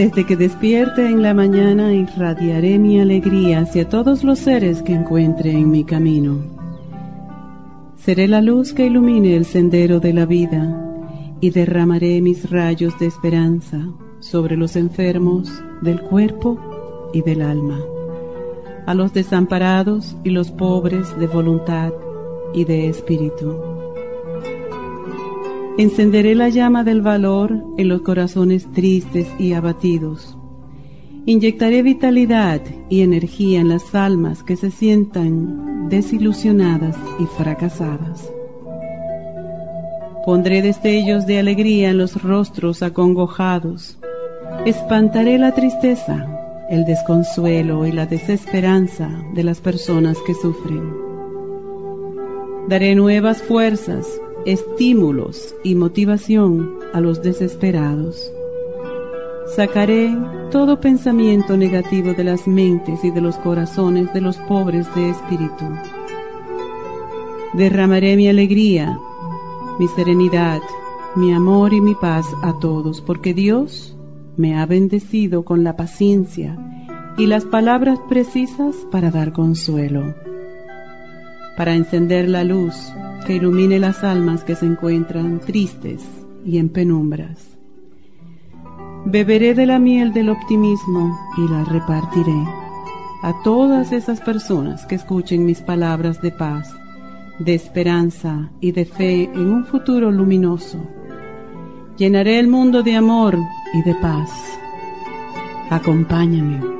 Desde que despierte en la mañana irradiaré mi alegría hacia todos los seres que encuentre en mi camino. Seré la luz que ilumine el sendero de la vida y derramaré mis rayos de esperanza sobre los enfermos del cuerpo y del alma, a los desamparados y los pobres de voluntad y de espíritu Encenderé la llama del valor en los corazones tristes y abatidos. Inyectaré vitalidad y energía en las almas que se sientan desilusionadas y fracasadas. Pondré destellos de alegría en los rostros acongojados. Espantaré la tristeza, el desconsuelo y la desesperanza de las personas que sufren. Daré nuevas fuerzas estímulos y motivación a los desesperados. Sacaré todo pensamiento negativo de las mentes y de los corazones de los pobres de espíritu. Derramaré mi alegría, mi serenidad, mi amor y mi paz a todos, porque Dios me ha bendecido con la paciencia y las palabras precisas para dar consuelo, para encender la luz que ilumine las almas que se encuentran tristes y en penumbras. Beberé de la miel del optimismo y la repartiré a todas esas personas que escuchen mis palabras de paz, de esperanza y de fe en un futuro luminoso. Llenaré el mundo de amor y de paz. Acompáñame.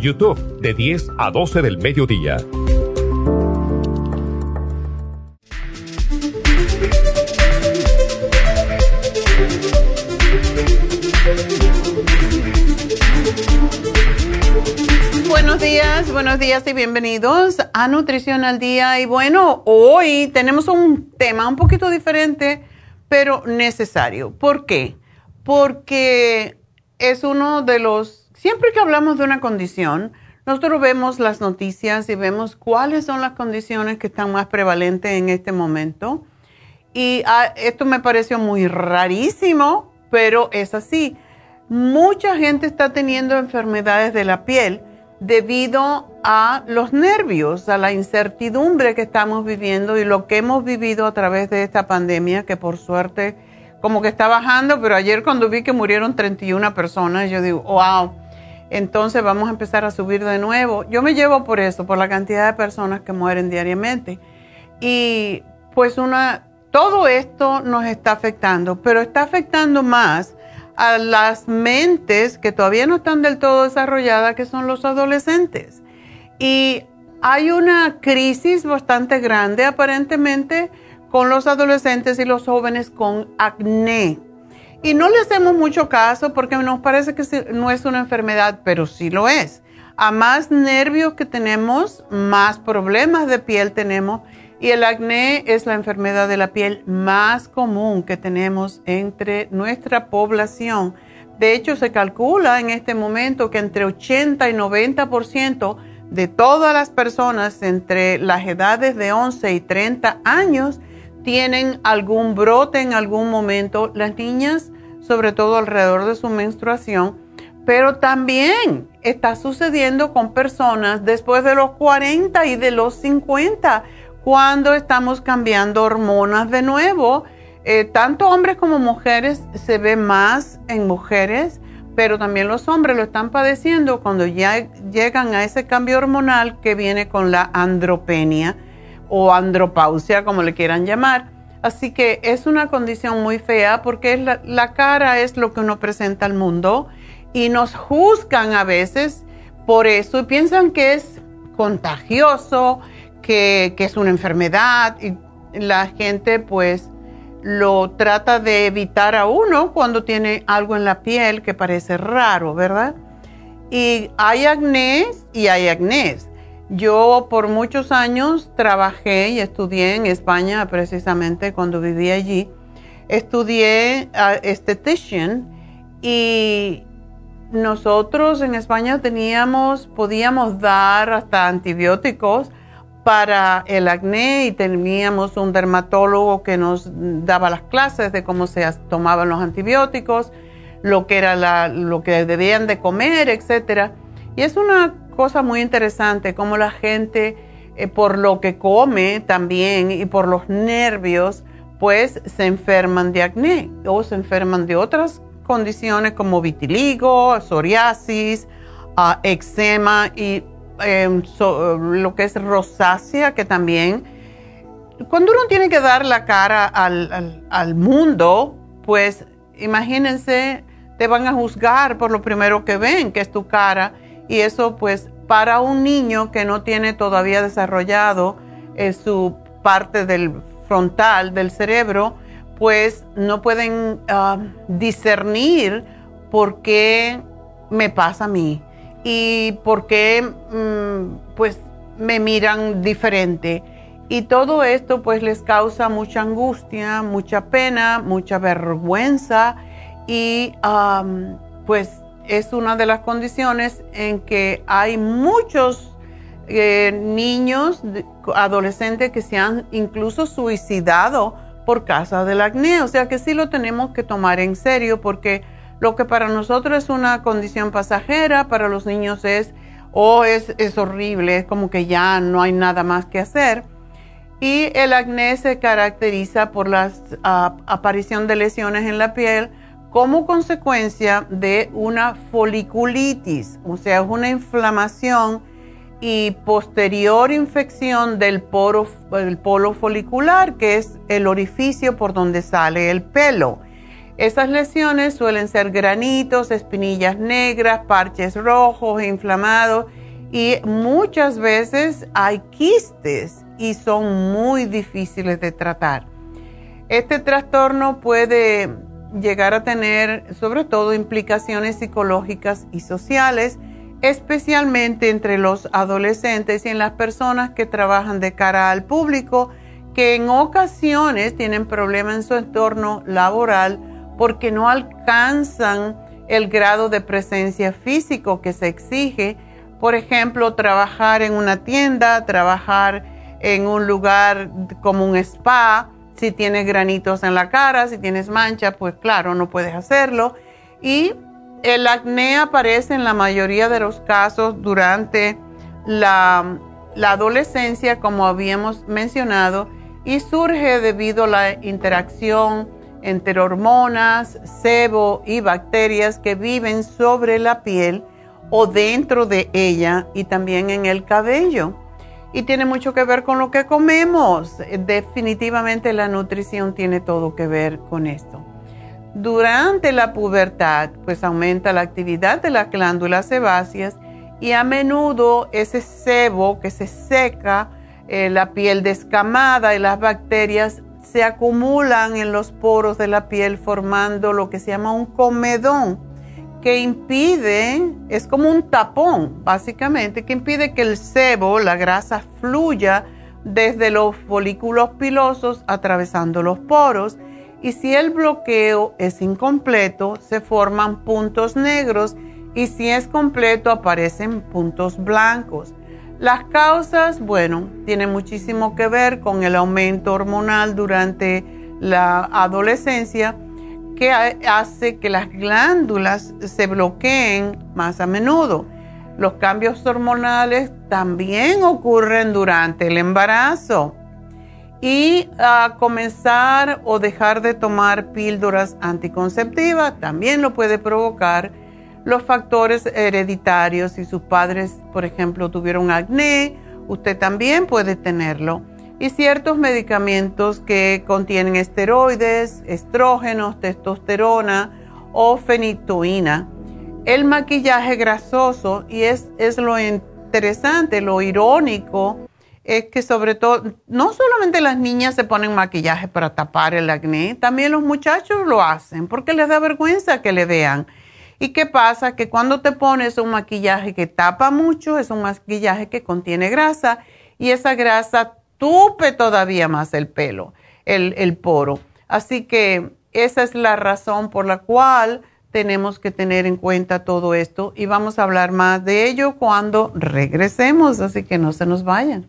YouTube de 10 a 12 del mediodía. buenos días y bienvenidos a Nutrición al Día. Y bueno, hoy tenemos un tema un poquito diferente, pero necesario. ¿Por qué? porque es uno de los, siempre que hablamos de una condición, nosotros vemos las noticias y vemos cuáles son las condiciones que están más prevalentes en este momento. Y ah, esto me pareció muy rarísimo, pero es así. Mucha gente está teniendo enfermedades de la piel debido a los nervios, a la incertidumbre que estamos viviendo y lo que hemos vivido a través de esta pandemia, que por suerte como que está bajando, pero ayer cuando vi que murieron 31 personas, yo digo, wow entonces vamos a empezar a subir de nuevo. Yo me llevo por eso, por la cantidad de personas que mueren diariamente. Y pues una, todo esto nos está afectando, pero está afectando más a las mentes que todavía no están del todo desarrolladas, que son los adolescentes. Y hay una crisis bastante grande aparentemente con los adolescentes y los jóvenes con acné. Y no le hacemos mucho caso porque nos parece que no es una enfermedad, pero sí lo es. A más nervios que tenemos, más problemas de piel tenemos. Y el acné es la enfermedad de la piel más común que tenemos entre nuestra población. De hecho, se calcula en este momento que entre 80 y 90% de todas las personas entre las edades de 11 y 30 años tienen algún brote en algún momento, las niñas, sobre todo alrededor de su menstruación, pero también está sucediendo con personas después de los 40 y de los 50, cuando estamos cambiando hormonas de nuevo. Eh, tanto hombres como mujeres se ve más en mujeres, pero también los hombres lo están padeciendo cuando ya llegan a ese cambio hormonal que viene con la andropenia o andropausia, como le quieran llamar. Así que es una condición muy fea porque la, cara es lo que uno presenta al mundo y nos juzgan a veces por eso y piensan que es contagioso, que, que es una enfermedad y la gente pues lo trata de evitar a uno cuando tiene algo en la piel que parece raro, ¿verdad? Y hay acné y hay acné. Yo por muchos años trabajé y estudié en España, precisamente cuando viví allí. Estudié estetician y nosotros en España teníamos, podíamos dar hasta antibióticos para el acné y teníamos un dermatólogo que nos daba las clases de cómo se tomaban los antibióticos, lo que era lo que debían de comer, etcétera. Y es una cosa muy interesante, como la gente, eh, por lo que come también y por los nervios, pues se enferman de acné o se enferman de otras condiciones como vitiligo, psoriasis, uh, eczema y em, lo que es rosácea, que también, cuando uno tiene que dar la cara al, al mundo, pues imagínense, te van a juzgar por lo primero que ven, que es tu cara y eso pues para un niño que no tiene todavía desarrollado eh, su parte del frontal del cerebro, pues no pueden ah, discernir por qué me pasa a mí y por qué mm, pues me miran diferente. Y todo esto pues les causa mucha angustia, mucha pena, mucha vergüenza y pues es una de las condiciones en que hay muchos eh, niños, adolescentes que se han incluso suicidado por causa del acné. O sea que sí lo tenemos que tomar en serio porque lo que para nosotros es una condición pasajera, para los niños es, o es, es horrible, es como que ya no hay nada más que hacer. Y el acné se caracteriza por la ah, aparición de lesiones en la piel, como consecuencia de una foliculitis, o sea, es una inflamación y posterior infección del poro, polo folicular, que es el orificio por donde sale el pelo. Esas lesiones suelen ser granitos, espinillas negras, parches rojos, inflamados y muchas veces hay quistes y son muy difíciles de tratar. Este trastorno puede llegar a tener sobre todo implicaciones psicológicas y sociales, especialmente entre los adolescentes y en las personas que trabajan de cara al público, que en ocasiones tienen problemas en su entorno laboral porque no alcanzan el grado de presencia físico que se exige. Por ejemplo, trabajar en una tienda, trabajar en un lugar como un spa, si tienes granitos en la cara, si tienes mancha, pues claro, no puedes hacerlo. Y el acné aparece en la mayoría de los casos durante la, la adolescencia, como habíamos mencionado, y surge debido a la interacción entre hormonas, sebo y bacterias que viven sobre la piel o dentro de ella y también en el cabello. Y tiene mucho que ver con lo que comemos. Definitivamente la nutrición tiene todo que ver con esto. Durante la pubertad, pues aumenta la actividad de las glándulas sebáceas y a menudo ese sebo que se seca, eh, la piel descamada y las bacterias se acumulan en los poros de la piel formando lo que se llama un comedón que impide, es como un tapón básicamente, que impide que el sebo, la grasa, fluya desde los folículos pilosos atravesando los poros y si el bloqueo es incompleto se forman puntos negros y si es completo aparecen puntos blancos. Las causas, bueno, tienen muchísimo que ver con el aumento hormonal durante la adolescencia que hace que las glándulas se bloqueen más a menudo. Los cambios hormonales también ocurren durante el embarazo. Y a comenzar o dejar de tomar píldoras anticonceptivas también lo puede provocar los factores hereditarios. Si sus padres, por ejemplo, tuvieron acné, usted también puede tenerlo. Y ciertos medicamentos que contienen esteroides, estrógenos, testosterona o fenitoína. El maquillaje grasoso, y es, es lo interesante, lo irónico, es que sobre todo, no solamente las niñas se ponen maquillaje para tapar el acné, también los muchachos lo hacen porque les da vergüenza que le vean. ¿Y qué pasa? Que cuando te pones un maquillaje que tapa mucho, es un maquillaje que contiene grasa y esa grasa tupe todavía más el pelo, el, el poro. Así que esa es la razón por la cual tenemos que tener en cuenta todo esto y vamos a hablar más de ello cuando regresemos, así que no se nos vayan.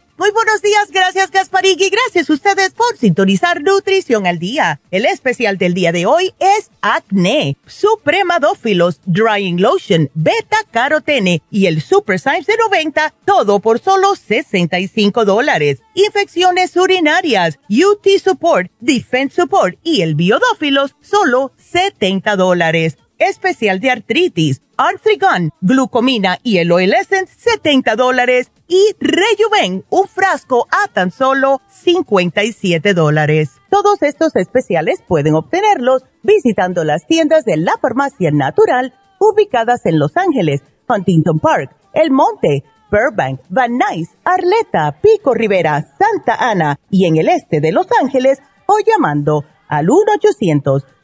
Muy buenos días, gracias Gasparín y gracias a ustedes por sintonizar Nutrición al Día. El especial del día de hoy es Acné, Supremadófilos, Drying Lotion, Beta Carotene y el Super Symes de 90, todo por solo 65 dólares. Infecciones urinarias, UT Support, Defense Support y el Biodófilos, solo 70 dólares especial de artritis, Arthrigon, glucomina y el Oil Essence, 70 dólares. Y Rejuven, un frasco a tan solo 57 dólares. Todos estos especiales pueden obtenerlos visitando las tiendas de la farmacia natural ubicadas en Los Ángeles, Huntington Park, El Monte, Burbank, Van Nuys, Arleta, Pico Rivera, Santa Ana y en el este de Los Ángeles o llamando al 1 800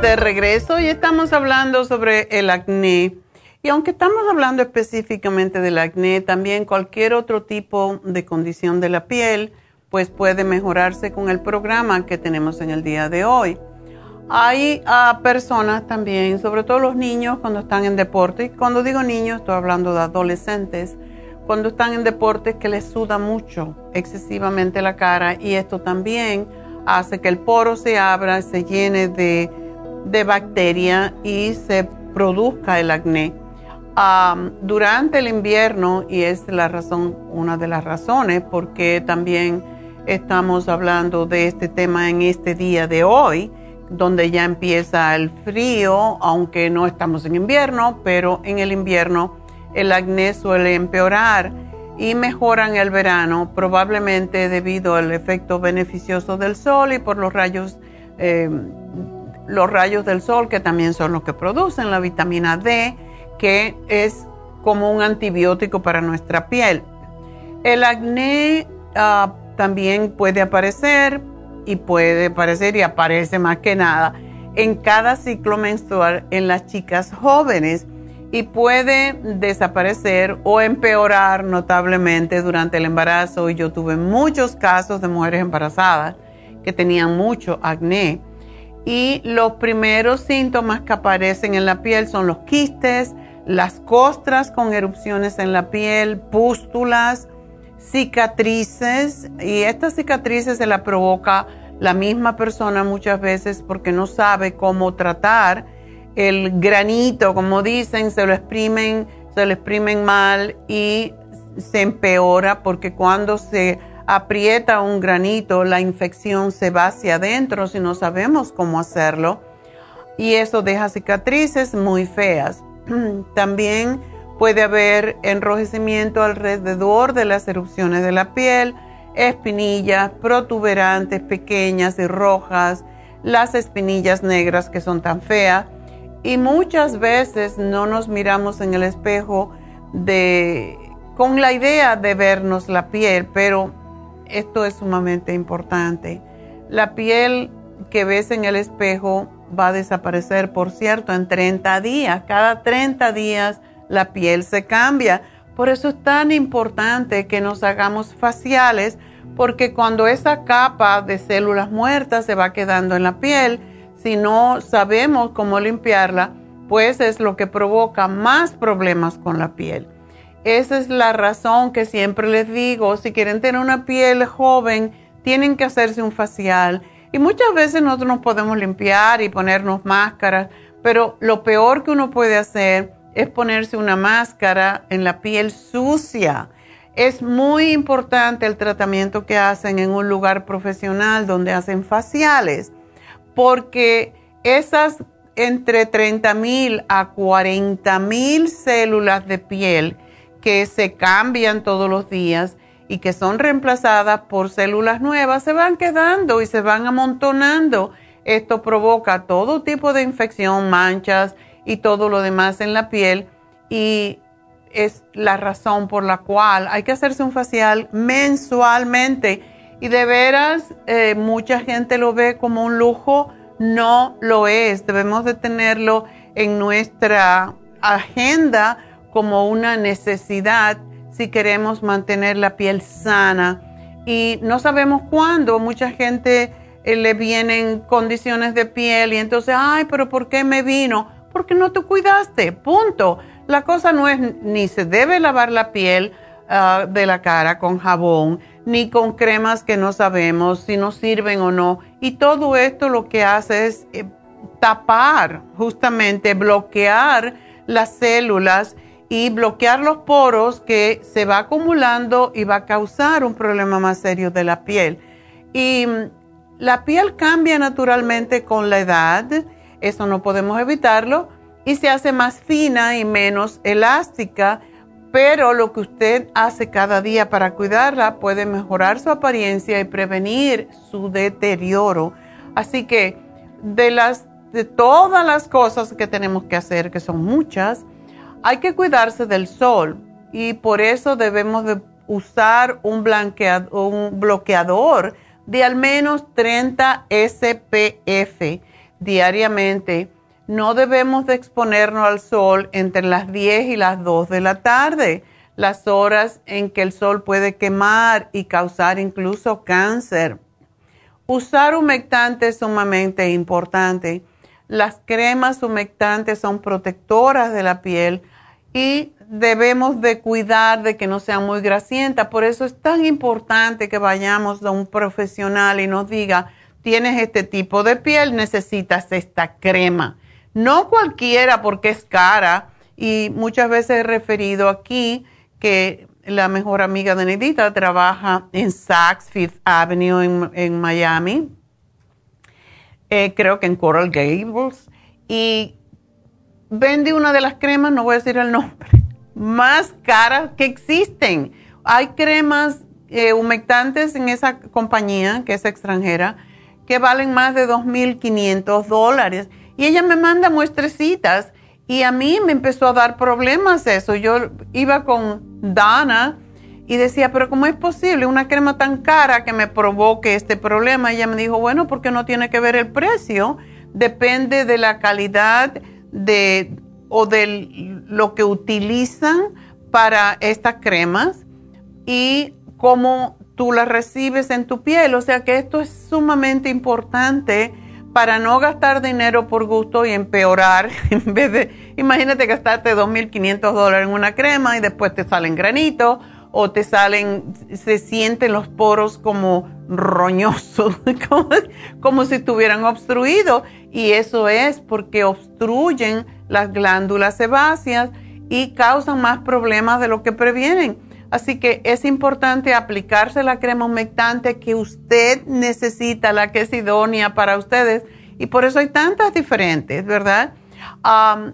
De regreso y estamos hablando sobre el acné. Y aunque estamos hablando específicamente del acné, también cualquier otro tipo de condición de la piel, pues puede mejorarse con el programa que tenemos en el día de hoy. Hay ah, personas también, sobre todo los niños cuando están en deporte, y cuando digo niños estoy hablando de adolescentes, cuando están en deporte que les suda mucho, excesivamente la cara y esto también hace que el poro se abra, se llene de de bacteria y se produzca el acné. durante el invierno, y es la razón, una de las razones porque también estamos hablando de este tema en este día de hoy, donde ya empieza el frío, aunque no estamos en invierno, pero en el invierno el acné suele empeorar y mejora en el verano, probablemente debido al efecto beneficioso del sol y por los rayos eh, los rayos del sol, que también son los que producen la vitamina D, que es como un antibiótico para nuestra piel. El acné ah, también puede aparecer y puede aparecer y aparece más que nada en cada ciclo menstrual en las chicas jóvenes y puede desaparecer o empeorar notablemente durante el embarazo. Yo tuve muchos casos de mujeres embarazadas que tenían mucho acné y los primeros síntomas que aparecen en la piel son los quistes, las costras con erupciones en la piel, pústulas, cicatrices y estas cicatrices se las provoca la misma persona muchas veces porque no sabe cómo tratar el granito, como dicen, se lo exprimen, se lo exprimen mal y se empeora porque cuando se aprieta un granito, la infección se va hacia adentro si no sabemos cómo hacerlo. Y eso deja cicatrices muy feas. También puede haber enrojecimiento alrededor de las erupciones de la piel, espinillas protuberantes pequeñas y rojas, las espinillas negras que son tan feas. Y muchas veces no nos miramos en el espejo de, con la idea de vernos la piel, pero esto es sumamente importante. La piel que ves en el espejo va a desaparecer, por cierto, en 30 días. Cada 30 días la piel se cambia. Por eso es tan importante que nos hagamos faciales, porque cuando esa capa de células muertas se va quedando en la piel, si no sabemos cómo limpiarla, pues es lo que provoca más problemas con la piel. Esa es la razón que siempre les digo, si quieren tener una piel joven, tienen que hacerse un facial. Y muchas veces nosotros nos podemos limpiar y ponernos máscaras, pero lo peor que uno puede hacer es ponerse una máscara en la piel sucia. Es muy importante el tratamiento que hacen en un lugar profesional donde hacen faciales, porque esas entre 30 mil a 40 mil células de piel que se cambian todos los días y que son reemplazadas por células nuevas, se van quedando y se van amontonando. Esto provoca todo tipo de infección, manchas y todo lo demás en la piel. Y es la razón por la cual hay que hacerse un facial mensualmente. Y de veras eh, mucha gente lo ve como un lujo, no lo es, debemos de tenerlo en nuestra agenda como una necesidad si queremos mantener la piel sana. Y no sabemos cuándo, mucha gente eh, le vienen condiciones de piel y entonces, ay, pero ¿por qué me vino? Porque no te cuidaste, punto. La cosa no es ni se debe lavar la piel ah, de la cara con jabón, ni con cremas que no sabemos si nos sirven o no. Y todo esto lo que hace es eh, tapar, justamente bloquear las células y bloquear los poros que se va acumulando y va a causar un problema más serio de la piel. Y mm, la piel cambia naturalmente con la edad, eso no podemos evitarlo, y se hace más fina y menos elástica, pero lo que usted hace cada día para cuidarla puede mejorar su apariencia y prevenir su deterioro. Así que de las de todas las cosas que tenemos que hacer, que son muchas, hay que cuidarse del sol y por eso debemos de usar un, bloqueador de al menos 30 SPF diariamente. No debemos de exponernos al sol entre las 10 y las 2 de la tarde, las horas en que el sol puede quemar y causar incluso cáncer. Usar humectante es sumamente importante. Las cremas humectantes son protectoras de la piel y debemos de cuidar de que no sea muy grasienta. Por eso es tan importante que vayamos a un profesional y nos diga, tienes este tipo de piel, necesitas esta crema. No cualquiera porque es cara y muchas veces he referido aquí que la mejor amiga de Nedita trabaja en Saks Fifth Avenue en, Miami, eh, creo que en Coral Gables, y vende una de las cremas, no voy a decir el nombre, más caras que existen. Hay cremas eh, humectantes en esa compañía, que es extranjera, que valen más de 2.500 dólares. Y ella me manda muestrecitas y a mí me empezó a dar problemas eso. Yo iba con Dana y decía, pero ¿cómo es posible una crema tan cara que me provoque este problema? Y ella me dijo, bueno, porque no tiene que ver el precio, depende de la calidad de, o de lo que utilizan para estas cremas y cómo tú las recibes en tu piel. O sea que esto es sumamente importante para no gastar dinero por gusto y empeorar. En vez de, imagínate gastarte 2.500 dólares en una crema y después te salen granitos o te salen, se sienten los poros como roñosos, como, como si estuvieran obstruidos. Y eso es porque obstruyen las glándulas sebáceas y causan más problemas de lo que previenen. Así que es importante aplicarse la crema humectante que usted necesita, la que es idónea para ustedes. Y por eso hay tantas diferentes, ¿verdad?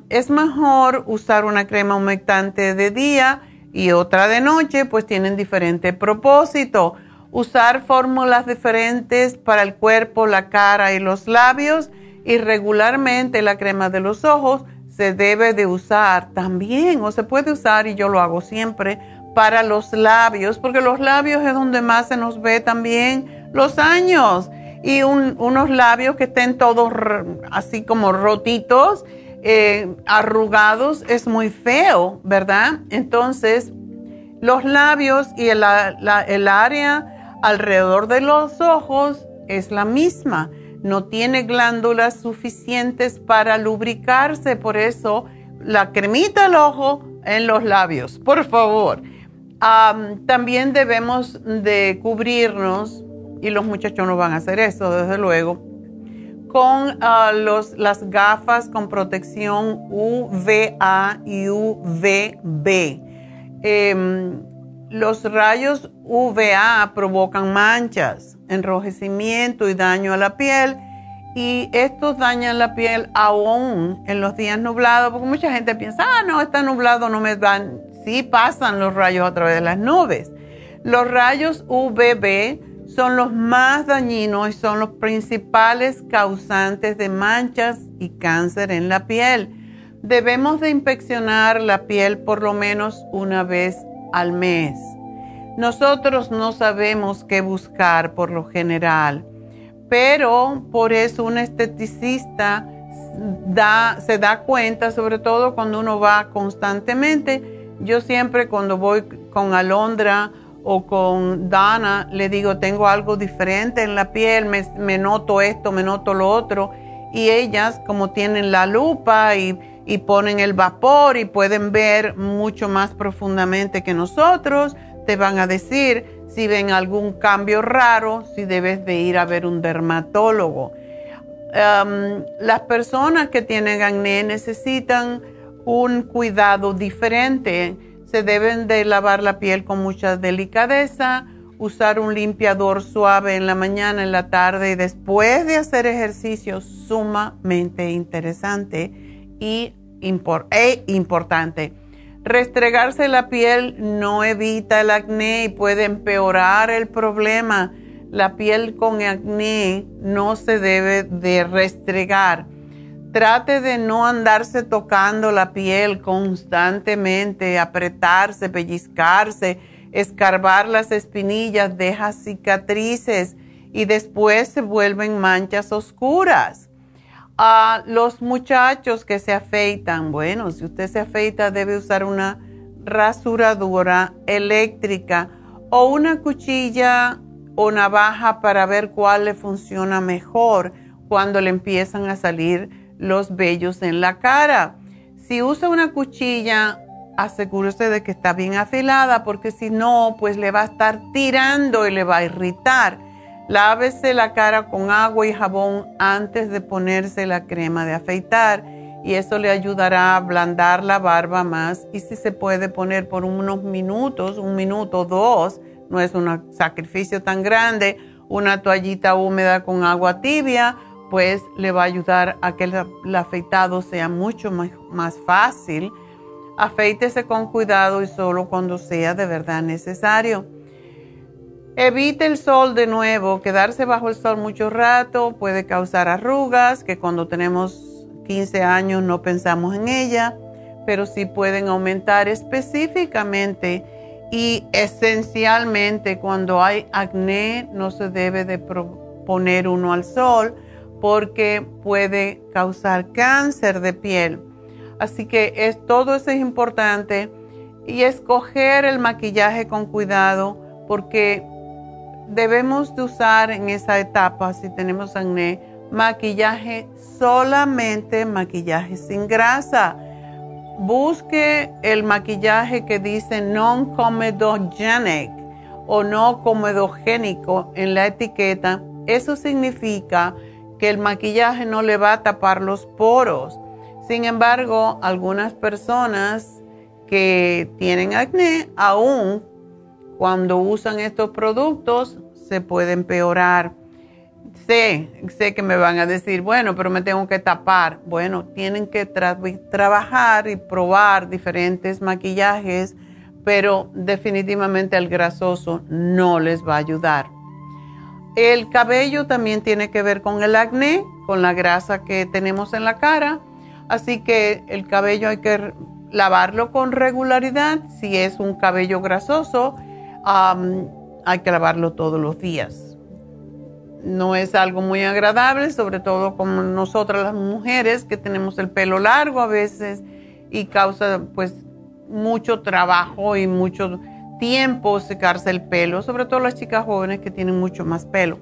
es mejor usar una crema humectante de día y otra de noche, pues tienen diferente propósito. Usar fórmulas diferentes para el cuerpo, la cara y los labios y regularmente la crema de los ojos se debe de usar también o se puede usar y yo lo hago siempre para los labios porque los labios es donde más se nos ve también los años y unos labios que estén todos así como rotitos eh, arrugados es muy feo, ¿verdad? Entonces, los labios y el, área alrededor de los ojos es la misma. No tiene glándulas suficientes para lubricarse, por eso la cremita al ojo en los labios, por favor. también debemos de cubrirnos, y los muchachos no van a hacer eso, desde luego, con ah, los, las gafas con protección UVA y UVB. Em, los rayos UVA provocan manchas, enrojecimiento y daño a la piel y estos dañan la piel aún en los días nublados, porque mucha gente piensa, ah, no, está nublado, no me dan. Sí pasan los rayos a través de las nubes. Los rayos UVB son los más dañinos y son los principales causantes de manchas y cáncer en la piel. Debemos de inspeccionar la piel por lo menos una vez al mes. Nosotros no sabemos qué buscar por lo general, pero por eso un esteticista se da cuenta, sobre todo cuando uno va constantemente. Yo siempre cuando voy con Alondra o con Dana, le digo, tengo algo diferente en la piel, me, noto esto, me noto lo otro. Y ellas, como tienen la lupa y, y ponen el vapor y pueden ver mucho más profundamente que nosotros, te van a decir si ven algún cambio raro, si debes de ir a ver un dermatólogo. las personas que tienen acné necesitan un cuidado diferente. Se deben de lavar la piel con mucha delicadeza, usar un limpiador suave en la mañana, en la tarde y después de hacer ejercicio sumamente interesante y e importante Restregarse la piel no evita el acné y puede empeorar el problema. La piel con acné no se debe de restregar. Trate de no andarse tocando la piel constantemente, apretarse, pellizcarse, escarbar las espinillas, deja cicatrices y después se vuelven manchas oscuras. A los muchachos que se afeitan, bueno, si usted se afeita debe usar una rasuradora eléctrica o una cuchilla o navaja para ver cuál le funciona mejor cuando le empiezan a salir los vellos en la cara. Si usa una cuchilla, asegúrese de que está bien afilada porque si no, pues le va a estar tirando y le va a irritar. Lávese la cara con agua y jabón antes de ponerse la crema de afeitar y eso le ayudará a ablandar la barba más y si se puede poner por unos minutos, un minuto dos, no es un sacrificio tan grande, una toallita húmeda con agua tibia, pues le va a ayudar a que el, afeitado sea mucho más, más fácil. Afeítese con cuidado y solo cuando sea de verdad necesario. Evite el sol de nuevo, quedarse bajo el sol mucho rato puede causar arrugas que cuando tenemos 15 años no pensamos en ella, pero sí pueden aumentar específicamente y esencialmente cuando hay acné no se debe de poner uno al sol porque puede causar cáncer de piel. Así que es, todo eso es importante y escoger el maquillaje con cuidado porque debemos de usar en esa etapa, si tenemos acné, maquillaje solamente maquillaje sin grasa. Busque el maquillaje que dice non-comedogenic o no comedogénico en la etiqueta. Eso significa que el maquillaje no le va a tapar los poros. Sin embargo, algunas personas que tienen acné aún cuando usan estos productos se puede empeorar. Sé, sé que me van a decir, bueno, pero me tengo que tapar. Bueno, tienen que trabajar y probar diferentes maquillajes, pero definitivamente el grasoso no les va a ayudar. El cabello también tiene que ver con el acné, con la grasa que tenemos en la cara, así que el cabello hay que lavarlo con regularidad si es un cabello grasoso hay que lavarlo todos los días. No es algo muy agradable, sobre todo como nosotras las mujeres que tenemos el pelo largo a veces y causa pues mucho trabajo y mucho tiempo secarse el pelo, sobre todo las chicas jóvenes que tienen mucho más pelo.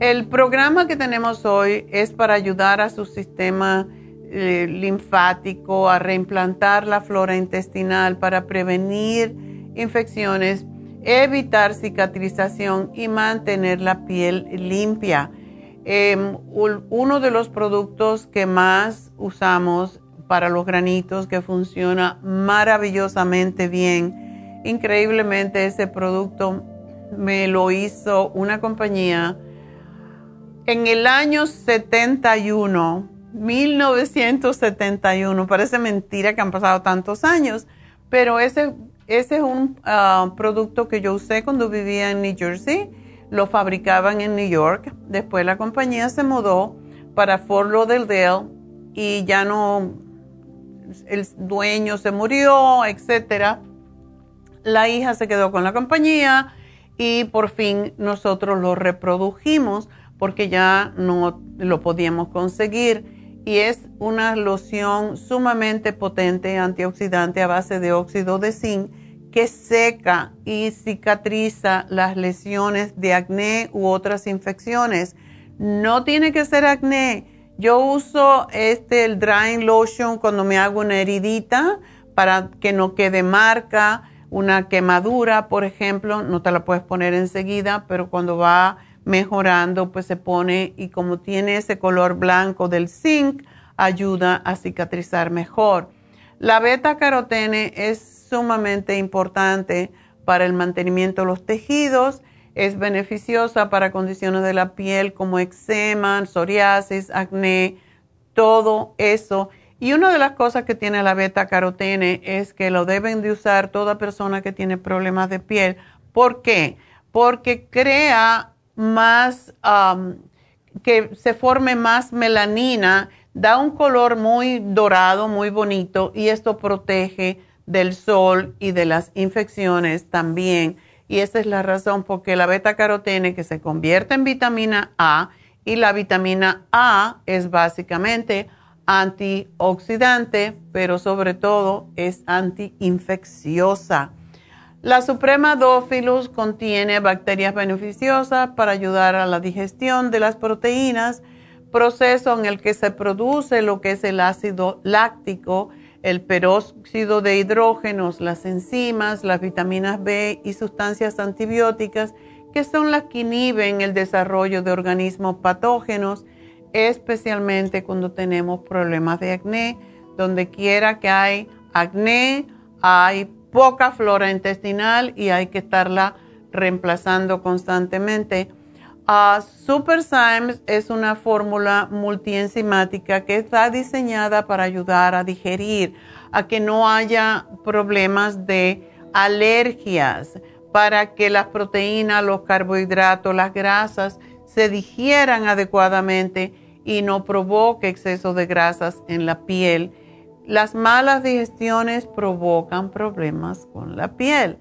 El programa que tenemos hoy es para ayudar a su sistema eh, linfático a reimplantar la flora intestinal, para prevenir infecciones evitar cicatrización y mantener la piel limpia. Em, uno de los productos que más usamos para los granitos que funciona maravillosamente bien. Increíblemente ese producto me lo hizo una compañía. En el año 71, 1971, parece mentira que han pasado tantos años, pero ese, ese es un ah, producto que yo usé cuando vivía en New Jersey, lo fabricaban en New York, después la compañía se mudó para Fort Lauderdale y ya no, el dueño se murió, etcétera. La hija se quedó con la compañía y por fin nosotros lo reprodujimos porque ya no lo podíamos conseguir y es una loción sumamente potente antioxidante a base de óxido de zinc que seca y cicatriza las lesiones de acné u otras infecciones. No tiene que ser acné. Yo uso este el drying lotion cuando me hago una heridita para que no quede marca una quemadura, por ejemplo, no te la puedes poner enseguida, pero cuando va mejorando, pues se pone y como tiene ese color blanco del zinc, ayuda a cicatrizar mejor. La beta carotene es sumamente importante para el mantenimiento de los tejidos, es beneficiosa para condiciones de la piel como eczema, psoriasis, acné, todo eso y una de las cosas que tiene la beta carotene es que lo deben de usar toda persona que tiene problemas de piel. ¿Por qué? Porque crea más, que se forme más melanina, da un color muy dorado, muy bonito y esto protege del sol y de las infecciones también. Y esa es la razón por qué la beta carotene que se convierte en vitamina A y la vitamina A es básicamente antioxidante, pero sobre todo es antiinfecciosa. La Suprema Dófilus contiene bacterias beneficiosas para ayudar a la digestión de las proteínas, proceso en el que se produce lo que es el ácido láctico, el peróxido de hidrógenos, las enzimas, las vitaminas B y sustancias antibióticas, que son las que inhiben el desarrollo de organismos patógenos especialmente cuando tenemos problemas de acné. Donde quiera que hay acné, hay poca flora intestinal y hay que estarla reemplazando constantemente. Uh, Super es una fórmula multienzimática que está diseñada para ayudar a digerir, a que no haya problemas de alergias, para que las proteínas, los carbohidratos, las grasas se digieran adecuadamente y no provoque exceso de grasas en la piel. Las malas digestiones provocan problemas con la piel.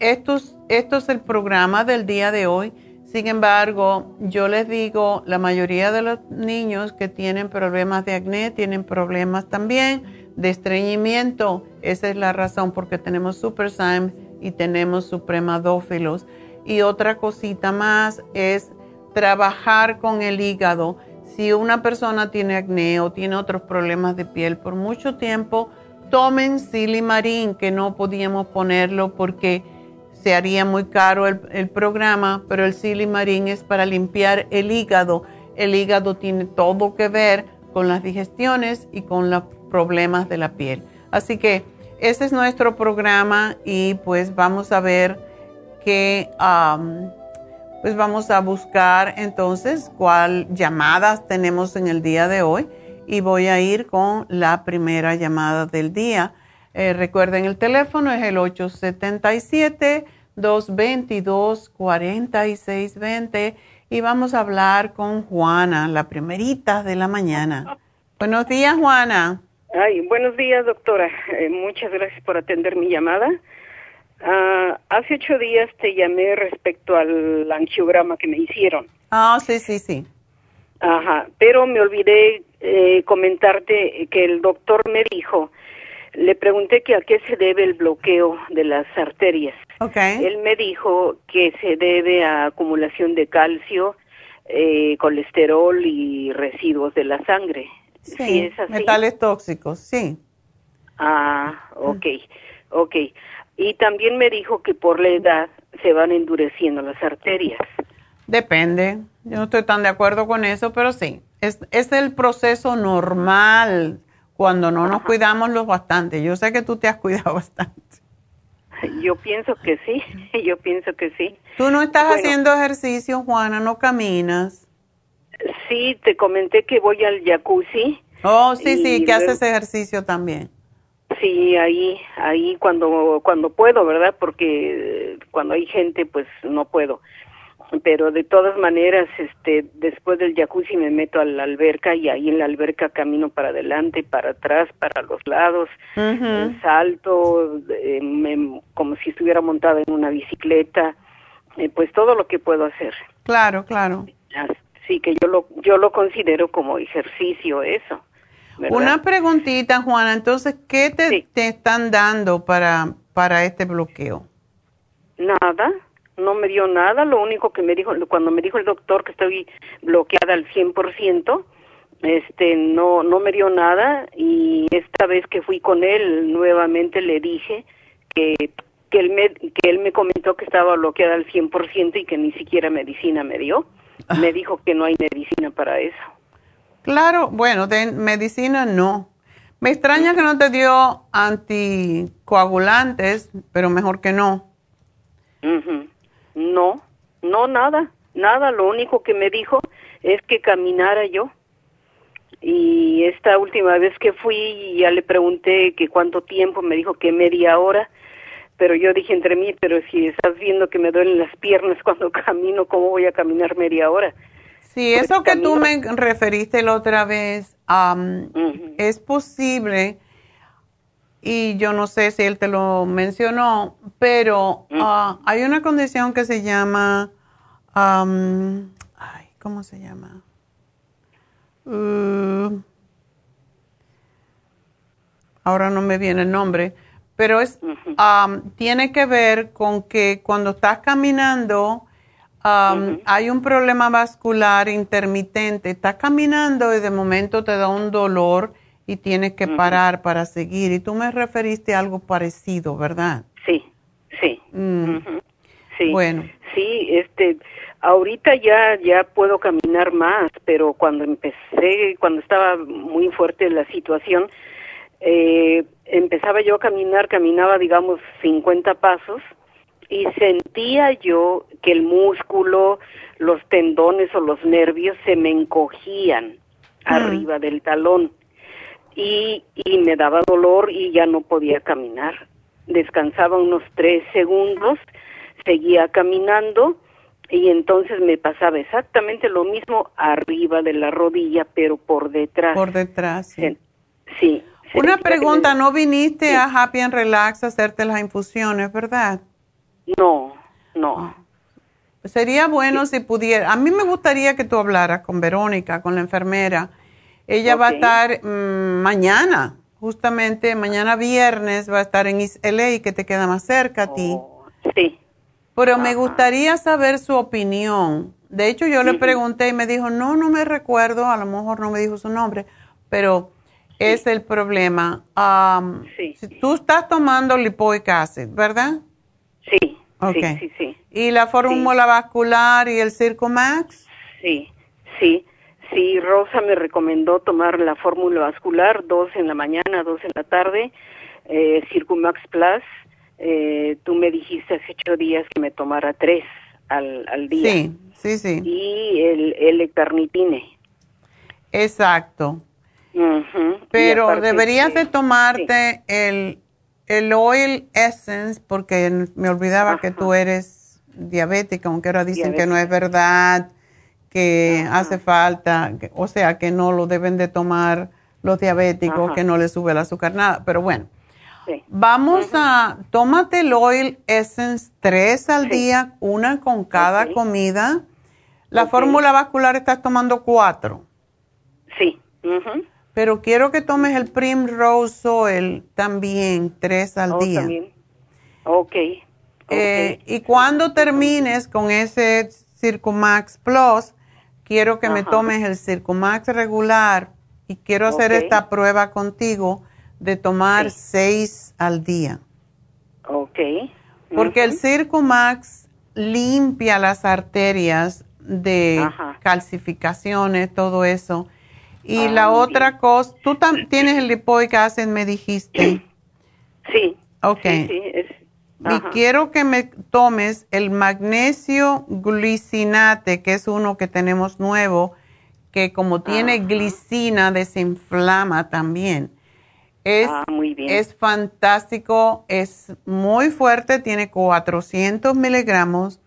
esto, esto es el programa del día de hoy. Sin embargo, yo les digo, la mayoría de los niños que tienen problemas de acné tienen problemas también de estreñimiento. Esa es la razón por qué tenemos Super y tenemos Supremadófilos. Y otra cosita más es trabajar con el hígado. Si una persona tiene acné o tiene otros problemas de piel por mucho tiempo, tomen silimarín, que no podíamos ponerlo porque se haría muy caro el, programa, pero el silimarín es para limpiar el hígado. El hígado tiene todo que ver con las digestiones y con los problemas de la piel. Así que ese es nuestro programa y pues vamos a ver qué, pues vamos a buscar entonces cuál llamadas tenemos en el día de hoy y voy a ir con la primera llamada del día. Eh, recuerden el teléfono es el 877-222-4620 y vamos a hablar con Juana, la primerita de la mañana. Buenos días, Juana. Ay, buenos días, doctora. Eh, muchas gracias por atender mi llamada. Ah, hace ocho días te llamé respecto al angiograma que me hicieron. Ah, sí, sí, sí. Ajá, pero me olvidé eh, comentarte que el doctor me dijo, le pregunté que a qué se debe el bloqueo de las arterias. Okay. Él me dijo que se debe a acumulación de calcio, eh, colesterol y residuos de la sangre. Sí, es así? metales tóxicos, sí. Ah, ok, ok. Y también me dijo que por la edad se van endureciendo las arterias. Depende, yo no estoy tan de acuerdo con eso, pero sí, es, es el proceso normal cuando no nos cuidamos lo bastante. Yo sé que tú te has cuidado bastante. Yo pienso que sí, yo pienso que sí. ¿Tú no estás haciendo ejercicio, Juana? ¿No caminas? Sí, te comenté que voy al jacuzzi. Oh, sí, sí, que haces ejercicio también. Sí, ahí, ahí cuando, cuando puedo, ¿verdad? Porque cuando hay gente, pues no puedo pero de todas maneras, este, después del jacuzzi me meto a la alberca y ahí en la alberca camino para adelante, para atrás, para los lados, salto, eh, como si estuviera montada en una bicicleta, eh, pues todo lo que puedo hacer. Claro, claro. Así que yo lo, yo lo considero como ejercicio eso. Una preguntita, Juana, entonces, ¿qué te, te están dando para, para este bloqueo? Nada no me dio nada, lo único que me dijo, cuando me dijo el doctor que estoy bloqueada al 100%, este, no, no me dio nada y esta vez que fui con él nuevamente le dije que, que, él, me, que él me comentó que estaba bloqueada al 100% y que ni siquiera medicina me dio. Ah. Me dijo que no hay medicina para eso. Claro, bueno, de medicina no. Me extraña que no te dio anticoagulantes, pero mejor que no. No, no, nada, nada. Lo único que me dijo es que caminara yo. Y esta última vez que fui, ya le pregunté que cuánto tiempo, me dijo que media hora. Pero yo dije entre mí, pero si estás viendo que me duelen las piernas cuando camino, ¿cómo voy a caminar media hora? Sí, eso que tú me referiste la otra vez, es posible y yo no sé si él te lo mencionó, pero mm. ah, hay una condición que se llama, ay, ¿cómo se llama? Uh, ahora no me viene el nombre, pero es, tiene que ver con que cuando estás caminando, hay un problema vascular intermitente, estás caminando y de momento te da un dolor y tienes que parar para seguir. Y tú me referiste a algo parecido, ¿verdad? Sí, sí. Mm. Sí. Bueno. Sí, este, ahorita ya ya puedo caminar más, pero cuando empecé, cuando estaba muy fuerte la situación, eh, empezaba yo a caminar, caminaba digamos 50 pasos y sentía yo que el músculo, los tendones o los nervios se me encogían ah. arriba del talón y, y me daba dolor y ya no podía caminar. Descansaba unos tres segundos, seguía caminando y entonces me pasaba exactamente lo mismo arriba de la rodilla, pero por detrás. Por detrás, sí. sí Una pregunta, ¿no viniste a Happy and Relax a hacerte las infusiones, verdad? No, no. Ah. Sería bueno si pudiera. A mí me gustaría que tú hablaras con Verónica, con la enfermera ella va a estar mm, mañana, justamente mañana viernes, va a estar en LA, que te queda más cerca a ti. Oh, sí. Pero me gustaría saber su opinión. De hecho, yo le pregunté y me dijo, no, no me recuerdo, a lo mejor no me dijo su nombre, pero es el problema. sí. Tú estás tomando lipoic acid, ¿verdad? Sí. Okay. Sí, sí, ¿Y la fórmula vascular y el Circumax? Sí, sí. Sí, Rosa me recomendó tomar la fórmula vascular, dos en la mañana, dos en la tarde, eh, Circumax Plus. Eh, tú me dijiste hace ocho días que me tomara tres al, al día. Sí, sí, sí. Y el, el carnitine. Exacto. Pero deberías de tomarte el, el Oil Essence, porque me olvidaba que tú eres diabética, aunque ahora dicen que no es verdad que hace falta, o sea, que no lo deben de tomar los diabéticos, que no les sube el azúcar, nada, pero bueno. Vamos a, tómate el Oil Essence tres al día, una con cada comida. La fórmula vascular estás tomando cuatro. Sí. Pero quiero que tomes el Primrose Oil también, tres al oh, día. También. Ok. Eh, y cuando termines con ese Circumax Plus, quiero que me tomes el Circumax regular y quiero hacer esta prueba contigo de tomar seis al día. Ok. Porque el Circumax limpia las arterias de calcificaciones, todo eso. Y ah, la otra cosa, tú tienes el lipoic acid, me dijiste. Sí. Ok. Sí, es, y quiero que me tomes el magnesio glicinate, que es uno que tenemos nuevo, que como tiene glicina desinflama también. Es, ah, muy bien. es fantástico, es muy fuerte, tiene 400 miligramos,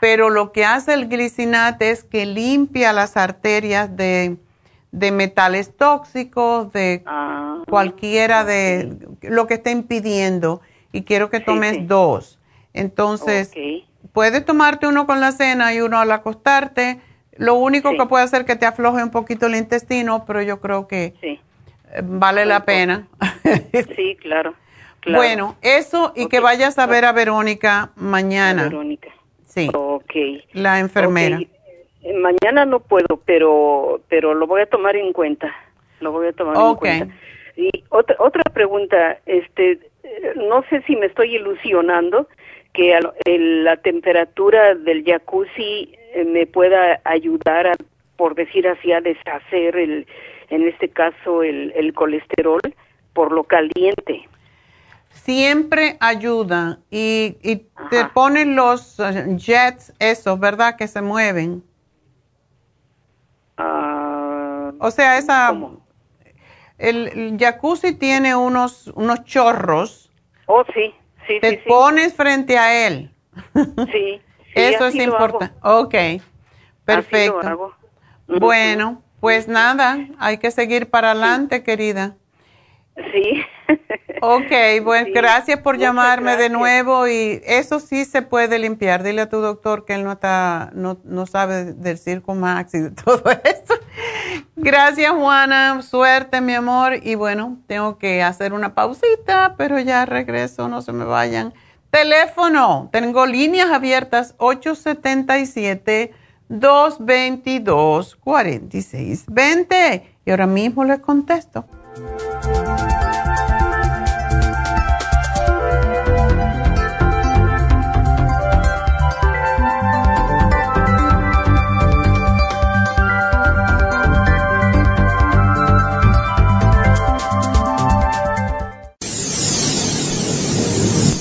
pero lo que hace el glicinate es que limpia las arterias de, metales tóxicos, de ah, cualquiera de lo que esté impidiendo y quiero que tomes dos. Entonces, puedes tomarte uno con la cena y uno al acostarte. Lo único que puede hacer que te afloje un poquito el intestino, pero yo creo que eh, vale la pena. sí, claro, Bueno, eso y que vayas a ver a Verónica mañana. Verónica. Sí. Ok. La enfermera. Eh, mañana no puedo, pero pero lo voy a tomar en cuenta. Lo voy a tomar en cuenta. Y otra otra pregunta, este no sé si me estoy ilusionando que la temperatura del jacuzzi eh, me pueda ayudar a, por decir así, a deshacer el, en este caso el, el colesterol por lo caliente. Siempre ayuda y, y te ponen los eh, jets, esos, ¿verdad? Que se mueven. Ah, o sea, esa... El, jacuzzi tiene unos, unos chorros. Oh, sí, sí, Te pones frente a él. Sí. Eso es importante. Ok, perfecto. Bueno, pues nada, hay que seguir para adelante, querida. Sí. Ok, bueno, gracias por llamarme de nuevo y eso sí se puede limpiar. Dile a tu doctor que él no está, no, no sabe del circo max y de todo eso. Gracias, Juana. Suerte, mi amor. Y bueno, tengo que hacer una pausita, pero ya regreso, no se me vayan. Teléfono, tengo líneas abiertas 877 222 4620 y ahora mismo les contesto.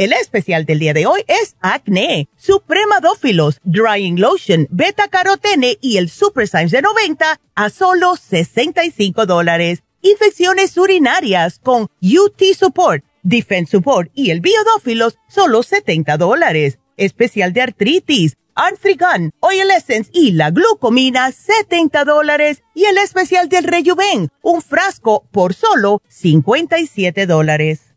El especial del día de hoy es acné, supremadófilos, drying lotion, beta carotene y el super Science de 90 a solo 65 dólares. Infecciones urinarias con UT Support, Defense Support y el biodófilos solo 70 dólares especial de artritis, Arthrigan, Oil Essence y la glucomina, 70 dólares. Y el especial del Rejuven, un frasco por solo 57 dólares.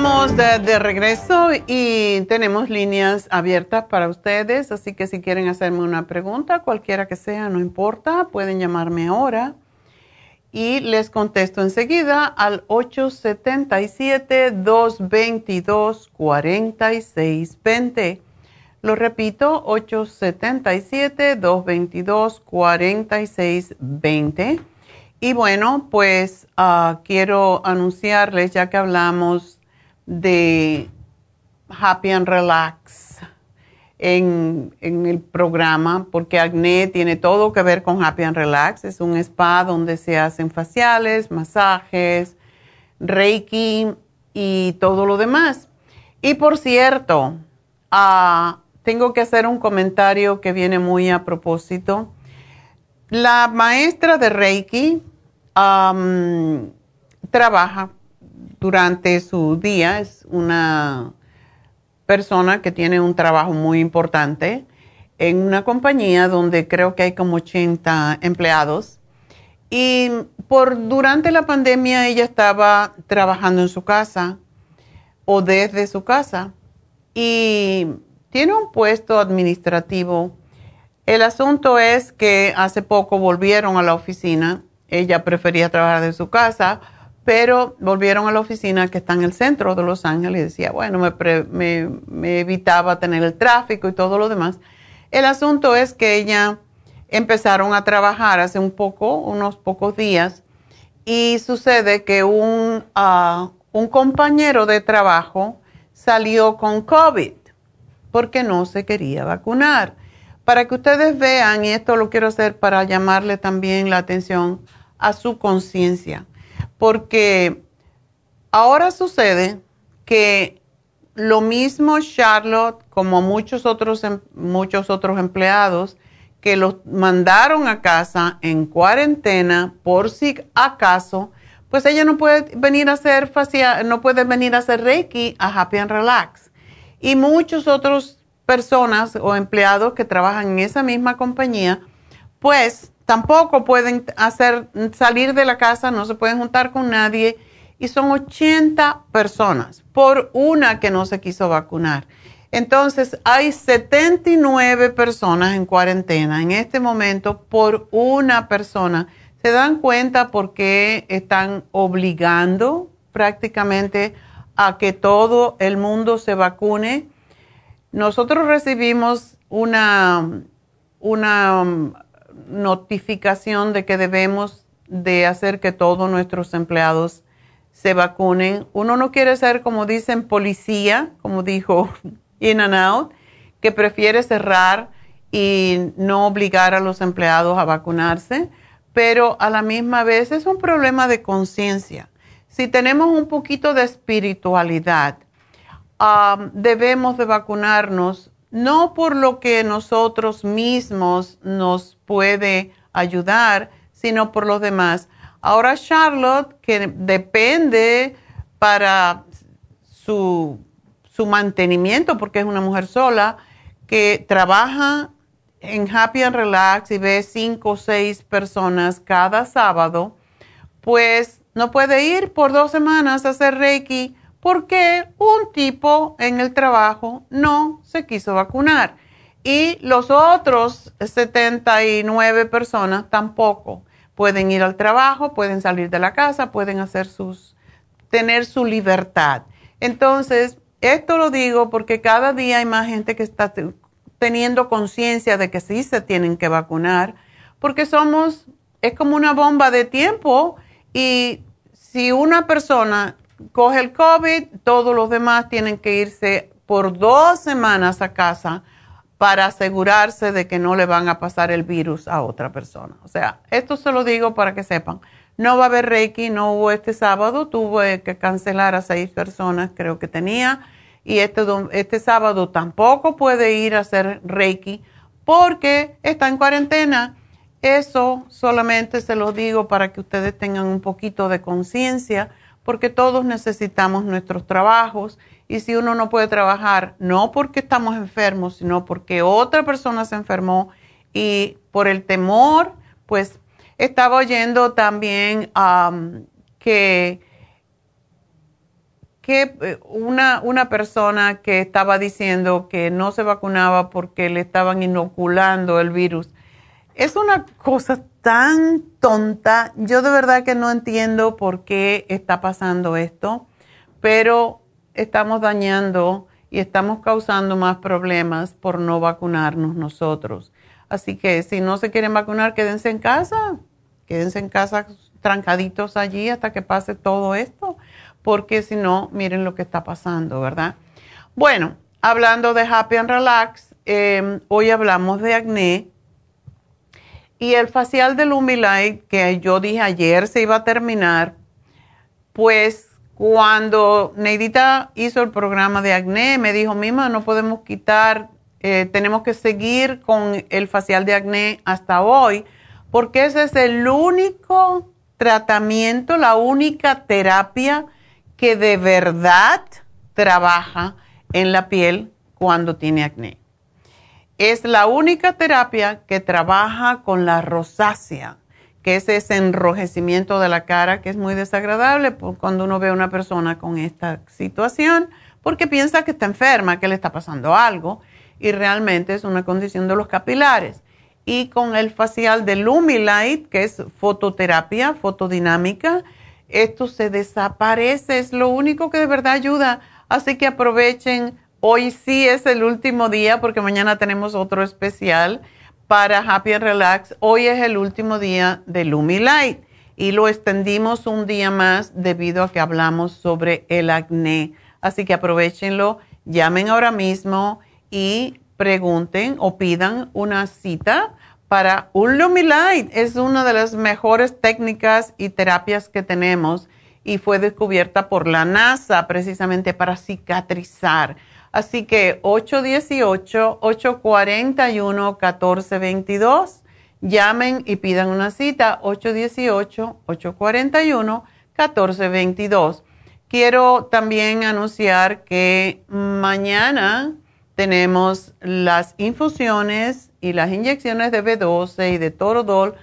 Estamos de, regreso y tenemos líneas abiertas para ustedes, así que si quieren hacerme una pregunta, cualquiera que sea, no importa, pueden llamarme ahora y les contesto enseguida al 877-222-4620. Lo repito, 877-222-4620. Y bueno, pues ah, quiero anunciarles, ya que hablamos de Happy and Relax en, en, el programa, porque Acné tiene todo que ver con Happy and Relax. Es un spa donde se hacen faciales, masajes, Reiki y todo lo demás. Y por cierto, uh, tengo que hacer un comentario que viene muy a propósito. La maestra de Reiki trabaja durante su día, es una persona que tiene un trabajo muy importante en una compañía donde creo que hay como 80 empleados. Y por durante la pandemia ella estaba trabajando en su casa o desde su casa y tiene un puesto administrativo. El asunto es que hace poco volvieron a la oficina. Ella prefería trabajar de su casa, pero volvieron a la oficina que está en el centro de Los Ángeles y decía, bueno, me, me evitaba tener el tráfico y todo lo demás. El asunto es que ella empezaron a trabajar hace un poco, unos pocos días, y sucede que un, ah, un compañero de trabajo salió con COVID porque no se quería vacunar. Para que ustedes vean, y esto lo quiero hacer para llamarle también la atención a su conciencia, porque ahora sucede que lo mismo Charlotte como muchos otros, em, muchos otros empleados que los mandaron a casa en cuarentena por si acaso, pues ella no puede venir a hacer facial, no puede venir a hacer Reiki a Happy and Relax. Y muchos otros personas o empleados que trabajan en esa misma compañía, pues tampoco pueden hacer salir de la casa, no se pueden juntar con nadie y son 80 personas por una que no se quiso vacunar. Entonces, hay 79 personas en cuarentena en este momento por una persona. ¿Se dan cuenta por qué están obligando prácticamente a que todo el mundo se vacune? Nosotros recibimos una, una notificación de que debemos de hacer que todos nuestros empleados se vacunen. Uno no quiere ser, como dicen, policía, como dijo in and out, que prefiere cerrar y no obligar a los empleados a vacunarse, pero a la misma vez es un problema de conciencia. Si tenemos un poquito de espiritualidad, um, debemos de vacunarnos no por lo que nosotros mismos nos puede ayudar, sino por los demás. Ahora Charlotte, que depende para su su mantenimiento, porque es una mujer sola, que trabaja en Happy and Relax y ve cinco o seis personas cada sábado, pues no puede ir por dos semanas a hacer Reiki porque un tipo en el trabajo no se quiso vacunar y los otros 79 personas tampoco pueden ir al trabajo, pueden salir de la casa, pueden hacer sus tener su libertad. Entonces, esto lo digo porque cada día hay más gente que está teniendo conciencia de que sí se tienen que vacunar, porque somos, es como una bomba de tiempo y si una persona coge el COVID, todos los demás tienen que irse por dos semanas a casa para asegurarse de que no le van a pasar el virus a otra persona. O sea, esto se lo digo para que sepan. No va a haber Reiki, no hubo este sábado, tuve que cancelar a seis personas, creo que tenía, y este, este sábado tampoco puede ir a hacer Reiki porque está en cuarentena. Eso solamente se lo digo para que ustedes tengan un poquito de conciencia, porque todos necesitamos nuestros trabajos y si uno no puede trabajar, no porque estamos enfermos, sino porque otra persona se enfermó y por el temor, pues estaba oyendo también que, que eh, una, una persona que estaba diciendo que no se vacunaba porque le estaban inoculando el virus. Es una cosa tan tonta. Yo de verdad que no entiendo por qué está pasando esto, pero estamos dañando y estamos causando más problemas por no vacunarnos nosotros. Así que si no se quieren vacunar, quédense en casa quédense en casa trancaditos allí hasta que pase todo esto, porque si no, miren lo que está pasando, ¿verdad? Bueno, hablando de Happy and Relax, em, hoy hablamos de acné. Y el facial de Lumilight, que yo dije ayer se iba a terminar, pues cuando Neidita hizo el programa de acné, me dijo, Mima, no podemos quitar, eh, tenemos que seguir con el facial de acné hasta hoy, porque ese es el único tratamiento, la única terapia que de verdad trabaja en la piel cuando tiene acné. Es la única terapia que trabaja con la rosácea, que es ese enrojecimiento de la cara que es muy desagradable cuando uno ve a una persona con esta situación, porque piensa que está enferma, que le está pasando algo, y realmente es una condición de los capilares. Y con el facial de Lumilight, que es fototerapia, fotodinámica, esto se desaparece, es lo único que de verdad ayuda. Así que aprovechen Hoy sí es el último día porque mañana tenemos otro especial para Happy and Relax. Hoy es el último día de Lumi Light y lo extendimos un día más debido a que hablamos sobre el acné. Así que aprovechenlo, llamen ahora mismo y pregunten o pidan una cita para un Lumi Light. Es una de las mejores técnicas y terapias que tenemos y fue descubierta por la NASA precisamente para cicatrizar Así que 818-841-1422. Llamen y pidan una cita 818-841-1422. Quiero también anunciar que mañana tenemos las infusiones y las inyecciones de B12 y de Torodol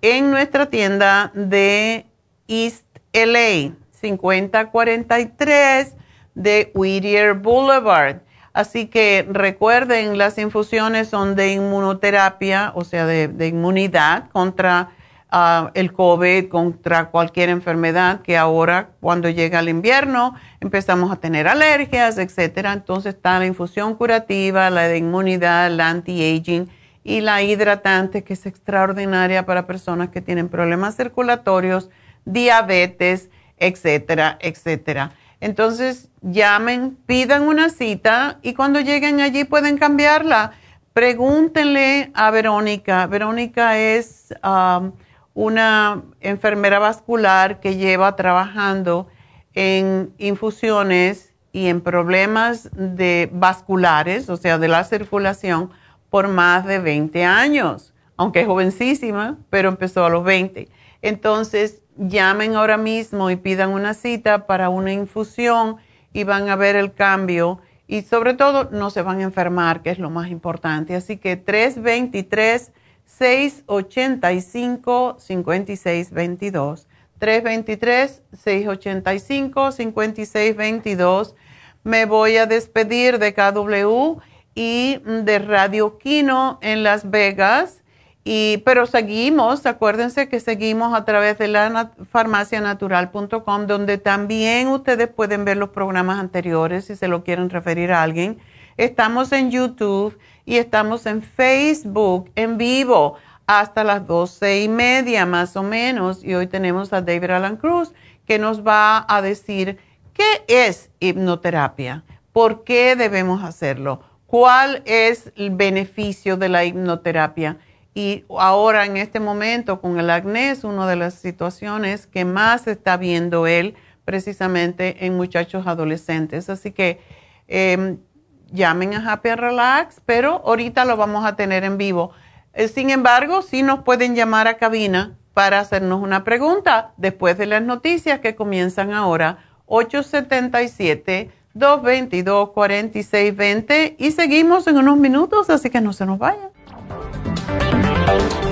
en nuestra tienda de East LA 5043 de Whittier Boulevard. Así que recuerden, las infusiones son de inmunoterapia, o sea, de, inmunidad contra ah, el COVID, contra cualquier enfermedad que ahora, cuando llega el invierno, empezamos a tener alergias, etcétera. Entonces está la infusión curativa, la de inmunidad, la anti-aging y la hidratante, que es extraordinaria para personas que tienen problemas circulatorios, diabetes, etcétera, etcétera. Entonces, llamen, pidan una cita y cuando lleguen allí pueden cambiarla. Pregúntenle a Verónica. Verónica es um, una enfermera vascular que lleva trabajando en infusiones y en problemas de vasculares, o sea, de la circulación, por más de 20 años, aunque es jovencísima, pero empezó a los 20. Entonces, llamen ahora mismo y pidan una cita para una infusión y van a ver el cambio y sobre todo no se van a enfermar, que es lo más importante. Así que 323-685-5622. 323-685-5622. Me voy a despedir de KW y de Radio Kino en Las Vegas y, pero seguimos, acuérdense que seguimos a través de la farmacianatural.com, donde también ustedes pueden ver los programas anteriores si se lo quieren referir a alguien. Estamos en YouTube y estamos en Facebook en vivo hasta las doce y media más o menos. Y hoy tenemos a David Alan Cruz que nos va a decir qué es hipnoterapia, por qué debemos hacerlo, cuál es el beneficio de la hipnoterapia y ahora en este momento con el acné es una de las situaciones que más está viendo él precisamente en muchachos adolescentes. Así que em, llamen a Happy Relax, pero ahorita lo vamos a tener en vivo. Eh, sin embargo, sí nos pueden llamar a cabina para hacernos una pregunta después de las noticias que comienzan ahora. 877-222-4620 y seguimos en unos minutos, así que no se nos vayan. Thank you.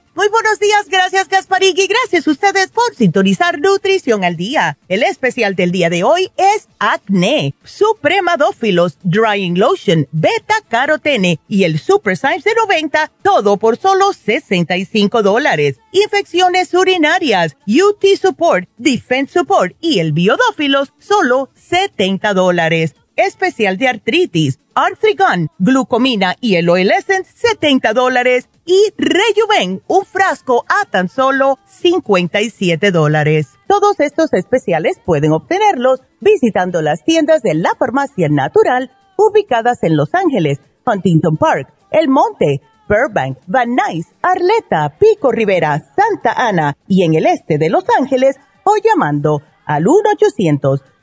Muy buenos días, gracias Gasparín y gracias a ustedes por sintonizar Nutrición al Día. El especial del día de hoy es Acné, Supremadófilos, Drying Lotion, Beta Carotene y el Super Size de 90, todo por solo 65 dólares. Infecciones urinarias, UT Support, Defense Support y el Biodófilos, solo 70 dólares especial de artritis, Arthrigon, glucomina y el Oil Essence, 70 dólares. Y Rejuven, un frasco a tan solo 57 dólares. Todos estos especiales pueden obtenerlos visitando las tiendas de la farmacia natural ubicadas en Los Ángeles, Huntington Park, El Monte, Burbank, Van Nuys, Arleta, Pico Rivera, Santa Ana y en el este de Los Ángeles o llamando al 1 800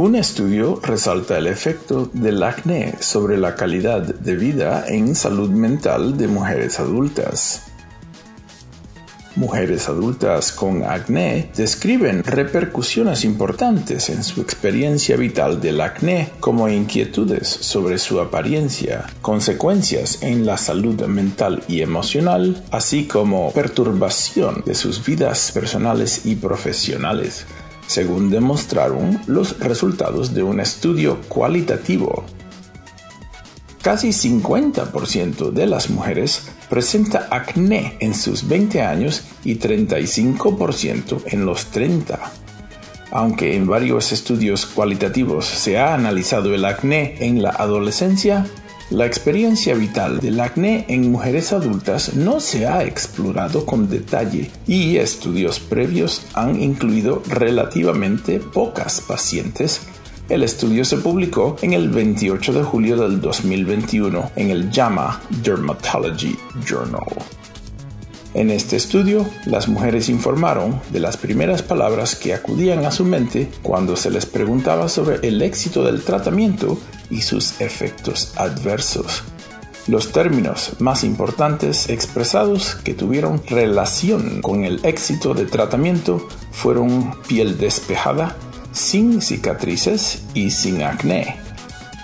Un estudio resalta el efecto del acné sobre la calidad de vida en salud mental de mujeres adultas. Mujeres adultas con acné describen repercusiones importantes en su experiencia vital del acné como inquietudes sobre su apariencia, consecuencias en la salud mental y emocional, así como perturbación de sus vidas personales y profesionales según demostraron los resultados de un estudio cualitativo. Casi 50% de las mujeres presenta acné en sus 20 años y 35% en los 30. Aunque en varios estudios cualitativos se ha analizado el acné en la adolescencia, la experiencia vital del acné en mujeres adultas no se ha explorado con detalle y estudios previos han incluido relativamente pocas pacientes. El estudio se publicó en el 28 de julio del 2021 en el JAMA Dermatology Journal. En este estudio, las mujeres informaron de las primeras palabras que acudían a su mente cuando se les preguntaba sobre el éxito del tratamiento y sus efectos adversos. Los términos más importantes expresados que tuvieron relación con el éxito de tratamiento fueron piel despejada, sin cicatrices y sin acné.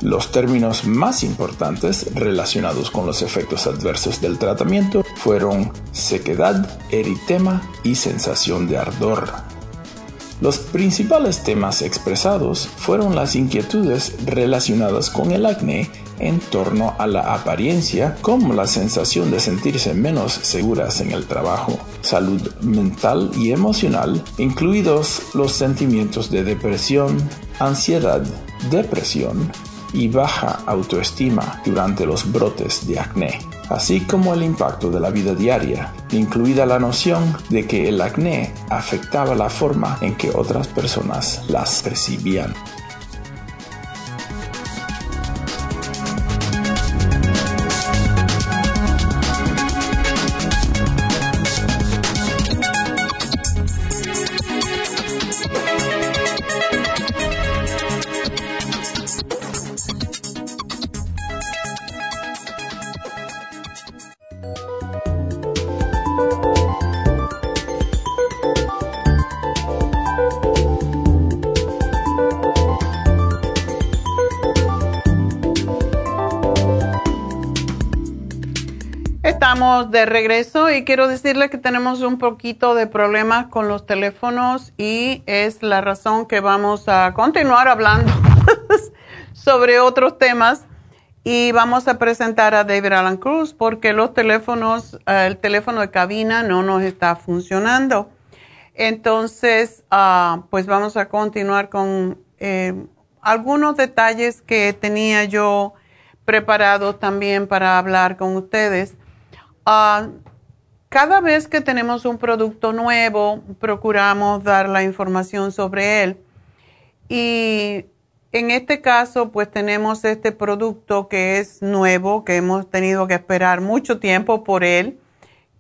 Los términos más importantes relacionados con los efectos adversos del tratamiento fueron sequedad, eritema y sensación de ardor. Los principales temas expresados fueron las inquietudes relacionadas con el acné en torno a la apariencia, como la sensación de sentirse menos seguras en el trabajo, salud mental y emocional, incluidos los sentimientos de depresión, ansiedad, depresión y baja autoestima durante los brotes de acné así como el impacto de la vida diaria, incluida la noción de que el acné afectaba la forma en que otras personas las percibían. De regreso y quiero decirle que tenemos un poquito de problemas con los teléfonos y es la razón que vamos a continuar hablando sobre otros temas y vamos a presentar a David Alan Cruz porque los teléfonos, eh, el teléfono de cabina no nos está funcionando. Entonces, ah, pues vamos a continuar con eh, algunos detalles que tenía yo preparados también para hablar con ustedes. Ah, cada vez que tenemos un producto nuevo, procuramos dar la información sobre él. Y en este caso, pues tenemos este producto que es nuevo, que hemos tenido que esperar mucho tiempo por él,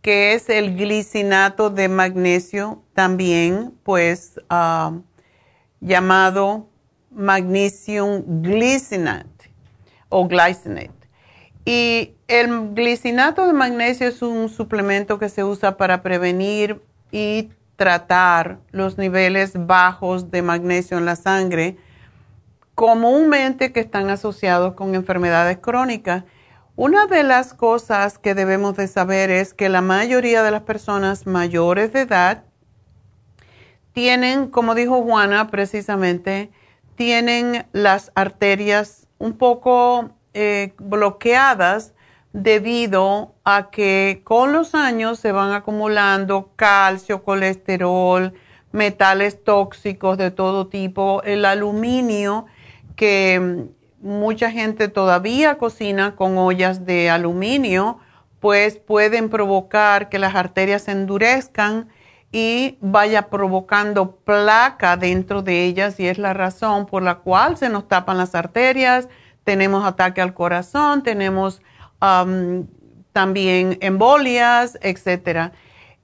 que es el glicinato de magnesio, también pues ah, llamado magnesium glycinate o glycinate. Y el glicinato de magnesio es un suplemento que se usa para prevenir y tratar los niveles bajos de magnesio en la sangre, comúnmente que están asociados con enfermedades crónicas. Una de las cosas que debemos de saber es que la mayoría de las personas mayores de edad tienen, como dijo Juana precisamente, tienen las arterias un poco eh, bloqueadas debido a que con los años se van acumulando calcio, colesterol, metales tóxicos de todo tipo, el aluminio, que mucha gente todavía cocina con ollas de aluminio, pues pueden provocar que las arterias se endurezcan y vaya provocando placa dentro de ellas y es la razón por la cual se nos tapan las arterias, tenemos ataque al corazón, tenemos um, también embolias, etcétera.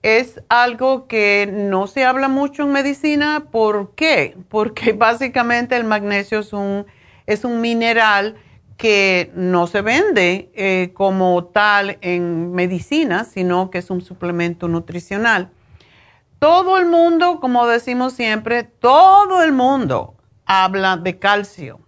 Es algo que no se habla mucho en medicina. ¿Por qué? Porque básicamente el magnesio es un, es un mineral que no se vende eh, como tal en medicina, sino que es un suplemento nutricional. Todo el mundo, como decimos siempre, todo el mundo habla de calcio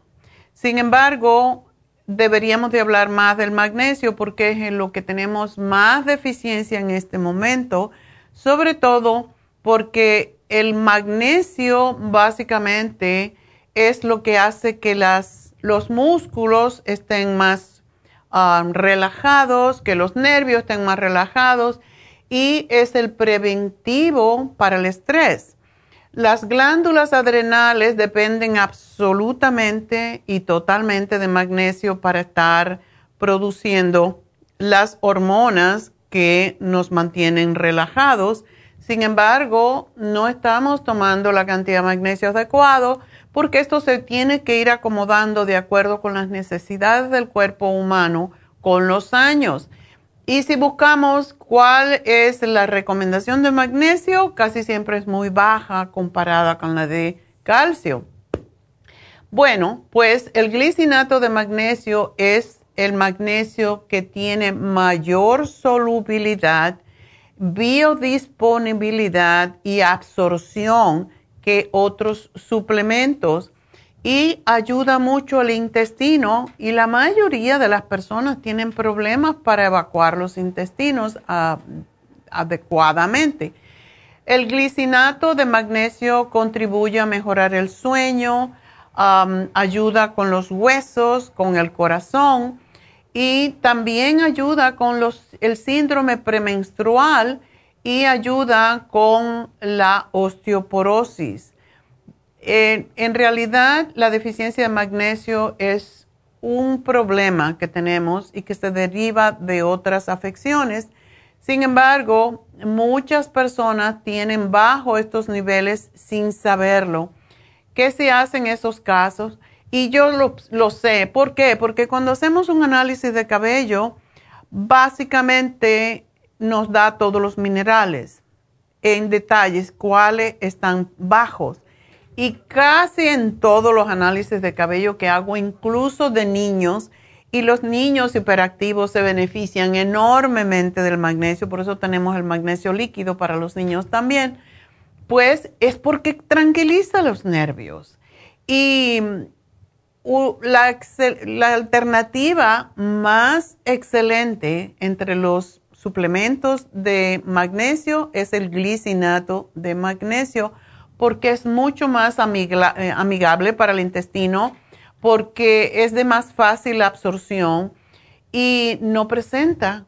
sin embargo, deberíamos de hablar más del magnesio porque es en lo que tenemos más deficiencia en este momento, sobre todo porque el magnesio básicamente es lo que hace que las, los músculos estén más um, relajados, que los nervios estén más relajados y es el preventivo para el estrés. Las glándulas adrenales dependen absolutamente y totalmente de magnesio para estar produciendo las hormonas que nos mantienen relajados. Sin embargo, no estamos tomando la cantidad de magnesio adecuado porque esto se tiene que ir acomodando de acuerdo con las necesidades del cuerpo humano con los años. Y si buscamos cuál es la recomendación de magnesio, casi siempre es muy baja comparada con la de calcio. Bueno, pues el glicinato de magnesio es el magnesio que tiene mayor solubilidad, biodisponibilidad y absorción que otros suplementos y ayuda mucho al intestino y la mayoría de las personas tienen problemas para evacuar los intestinos ah, adecuadamente. El glicinato de magnesio contribuye a mejorar el sueño, ayuda con los huesos, con el corazón y también ayuda con los, el síndrome premenstrual y ayuda con la osteoporosis. En realidad, la deficiencia de magnesio es un problema que tenemos y que se deriva de otras afecciones. Sin embargo, muchas personas tienen bajo estos niveles sin saberlo. ¿Qué se hace en esos casos? Y yo lo, lo, sé. ¿Por qué? Porque cuando hacemos un análisis de cabello, básicamente nos da todos los minerales en detalles, cuáles están bajos. Y casi en todos los análisis de cabello que hago, incluso de niños, y los niños hiperactivos se benefician enormemente del magnesio, por eso tenemos el magnesio líquido para los niños también, pues es porque tranquiliza los nervios. Y la, alternativa más excelente entre los suplementos de magnesio es el glicinato de magnesio porque es mucho más eh, amigable para el intestino, porque es de más fácil absorción y no presenta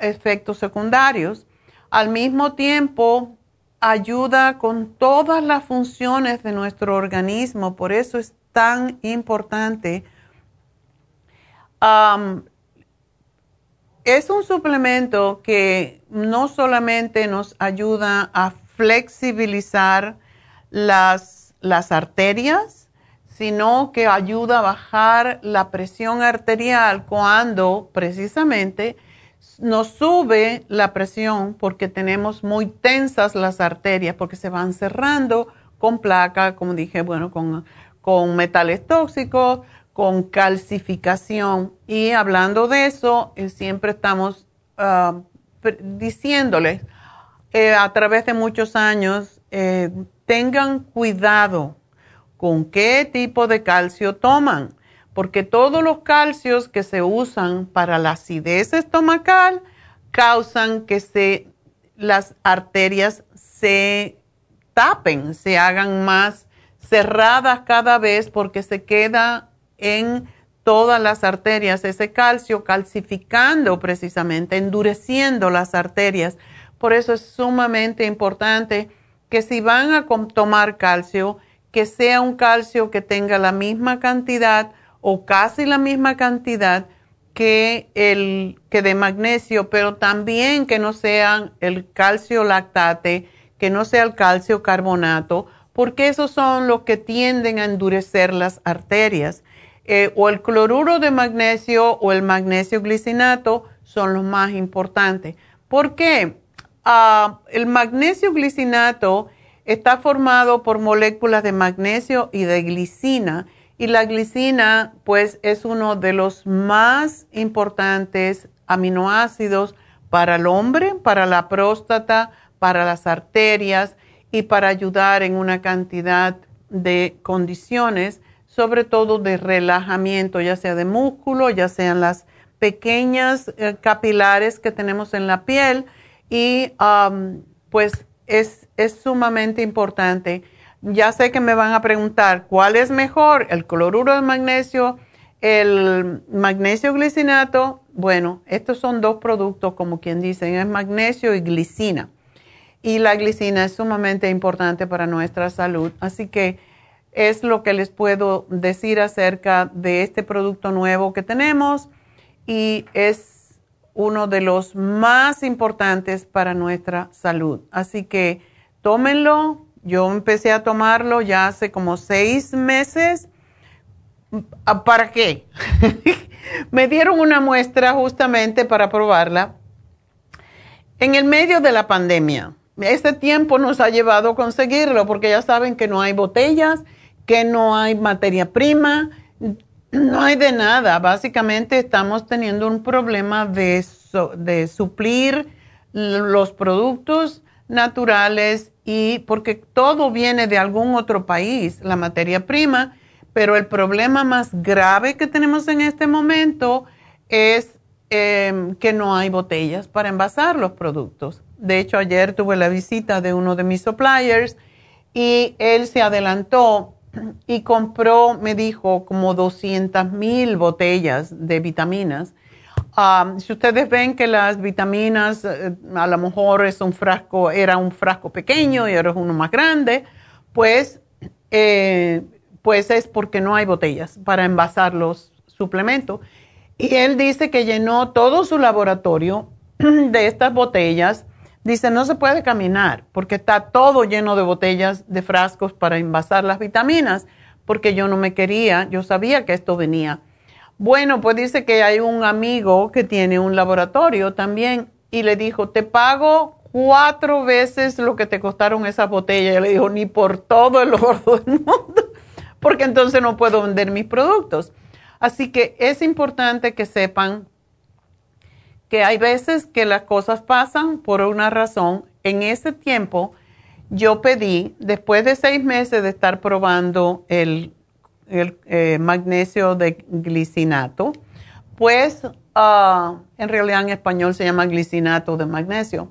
efectos secundarios. Al mismo tiempo, ayuda con todas las funciones de nuestro organismo, por eso es tan importante. es un suplemento que no solamente nos ayuda a flexibilizar las, las arterias, sino que ayuda a bajar la presión arterial cuando precisamente nos sube la presión porque tenemos muy tensas las arterias, porque se van cerrando con placa, como dije, bueno, con con metales tóxicos, con calcificación. Y hablando de eso, eh, siempre estamos ah, diciéndoles eh, a través de muchos años, eh, tengan cuidado con qué tipo de calcio toman, porque todos los calcios que se usan para la acidez estomacal causan que se, las arterias se tapen, se hagan más cerradas cada vez porque se queda en todas las arterias ese calcio calcificando precisamente, endureciendo las arterias. Por eso es sumamente importante que si van a tomar calcio, que sea un calcio que tenga la misma cantidad o casi la misma cantidad que el que de magnesio, pero también que no sean el calcio lactate, que no sea el calcio carbonato, porque esos son los que tienden a endurecer las arterias. Eh, o el cloruro de magnesio o el magnesio glicinato son los más importantes. ¿Por qué? Ah, el magnesio glicinato está formado por moléculas de magnesio y de glicina. Y la glicina, pues, es uno de los más importantes aminoácidos para el hombre, para la próstata, para las arterias y para ayudar en una cantidad de condiciones, sobre todo de relajamiento, ya sea de músculo, ya sean las pequeñas eh, capilares que tenemos en la piel y um, pues es, es sumamente importante. Ya sé que me van a preguntar cuál es mejor, el cloruro de magnesio, el magnesio glicinato. Bueno, estos son dos productos, como quien dice, es magnesio y glicina y la glicina es sumamente importante para nuestra salud. Así que es lo que les puedo decir acerca de este producto nuevo que tenemos y es uno de los más importantes para nuestra salud. Así que tómenlo. Yo empecé a tomarlo ya hace como seis meses. ¿Para qué? Me dieron una muestra justamente para probarla en el medio de la pandemia este tiempo nos ha llevado a conseguirlo porque ya saben que no hay botellas, que no hay materia prima. No hay de nada. Básicamente estamos teniendo un problema de, de suplir los productos naturales y porque todo viene de algún otro país, la materia prima, pero el problema más grave que tenemos en este momento es em, que no hay botellas para envasar los productos. De hecho, ayer tuve la visita de uno de mis suppliers y él se adelantó y compró, me dijo, como 200 mil botellas de vitaminas. si ustedes ven que las vitaminas, eh, a lo mejor es un frasco, era un frasco pequeño y ahora es uno más grande, pues, eh, pues es porque no hay botellas para envasar los suplementos. Y él dice que llenó todo su laboratorio de estas botellas Dice, no se puede caminar porque está todo lleno de botellas, de frascos para envasar las vitaminas, porque yo no me quería, yo sabía que esto venía. Bueno, pues dice que hay un amigo que tiene un laboratorio también y le dijo, te pago cuatro veces lo que te costaron esas botellas. Y le dijo, ni por todo el oro del mundo, porque entonces no puedo vender mis productos. Así que es importante que sepan que hay veces que las cosas pasan por una razón. En ese tiempo yo pedí, después de seis meses de estar probando el, eh, magnesio de glicinato, pues ah, en realidad en español se llama glicinato de magnesio.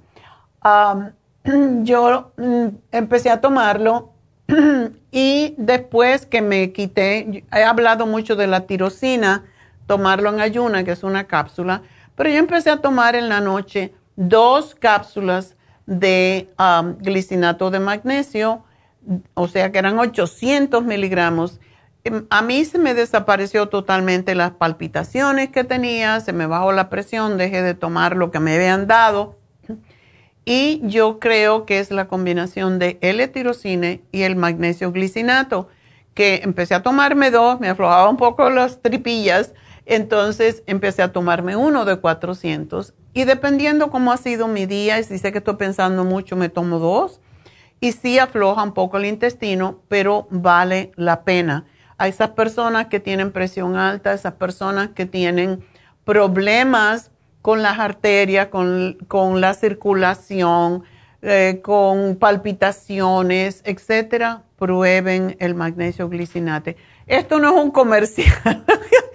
yo mm, empecé a tomarlo y después que me quité, he hablado mucho de la tirosina, tomarlo en ayuna, que es una cápsula, pero yo empecé a tomar en la noche dos cápsulas de um, glicinato de magnesio, o sea que eran 800 miligramos. Em, a mí se me desapareció totalmente las palpitaciones que tenía, se me bajó la presión, dejé de tomar lo que me habían dado. Y yo creo que es la combinación de L-tirocine y el magnesio glicinato, que empecé a tomarme dos, me aflojaba un poco las tripillas, entonces empecé a tomarme uno de 400 y dependiendo cómo ha sido mi día y si sé que estoy pensando mucho, me tomo dos y sí afloja un poco el intestino, pero vale la pena. A esas personas que tienen presión alta, esas personas que tienen problemas con las arterias, con, la circulación, eh, con palpitaciones, etcétera, prueben el magnesio glicinate. Esto no es un comercial.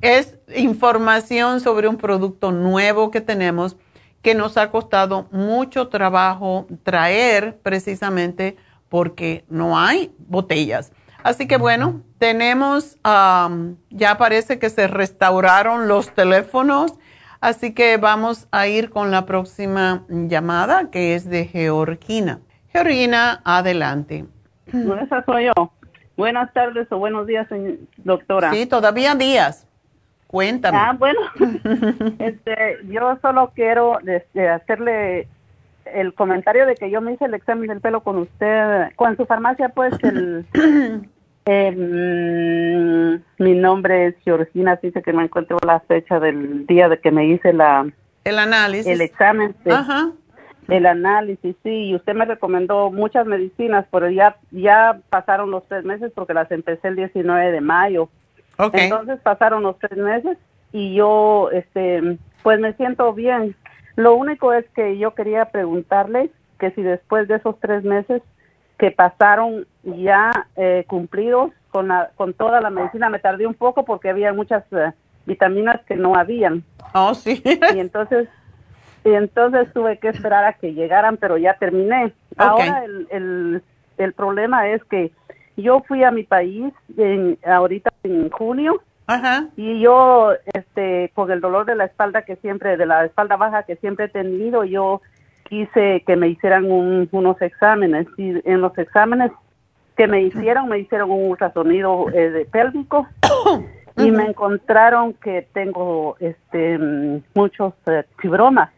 Es información sobre un producto nuevo que tenemos que nos ha costado mucho trabajo traer precisamente porque no hay botellas. Así que bueno, tenemos, ya parece que se restauraron los teléfonos, así que vamos a ir con la próxima llamada que es de Georgina. Georgina, adelante. No, esa soy yo. Buenas tardes o buenos días, doctora. Sí, todavía días. Cuéntame. Ah, bueno, este, yo solo quiero este, hacerle el comentario de que yo me hice el examen del pelo con usted, con su farmacia, pues el, mi nombre es Georgina, dice que me encuentro la fecha del día de que me hice la el análisis, el examen, Ajá. el análisis, sí, y usted me recomendó muchas medicinas, pero ya ya pasaron los tres meses porque las empecé el 19 de mayo. Entonces pasaron los tres meses y yo, este, pues me siento bien. Lo único es que yo quería preguntarle que si después de esos tres meses que pasaron ya eh, cumplidos con, la, con toda la medicina, me tardé un poco porque había muchas eh, vitaminas que no habían. Oh, sí. Y entonces, y entonces tuve que esperar a que llegaran, pero ya terminé. Ahora el, el, el problema es que yo fui a mi país en, ahorita en junio. Y yo, este, con el dolor de la espalda que siempre, de la espalda baja que siempre he tenido, yo quise que me hicieran unos exámenes. Y en los exámenes que me hicieron, me hicieron un ultrasonido eh, de pélvico. Y me encontraron que tengo este muchos eh, fibromas.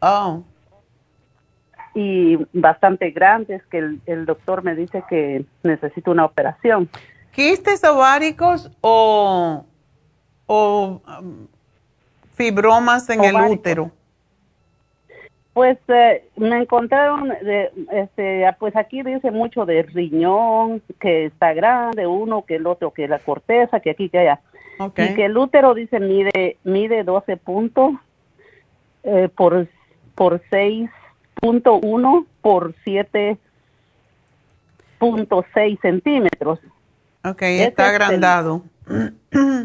Oh y bastante grandes que el, doctor me dice que necesito una operación. ¿Quistes ováricos o, o um, fibromas en el útero? Pues eh, me encontraron, de, este, pues aquí dice mucho de riñón, que está grande, uno, que el otro, que la corteza, que aquí, que allá. Y que el útero dice mide mide 12 puntos eh, por por 6.1 por 7.6 centímetros. Ok, está agrandado.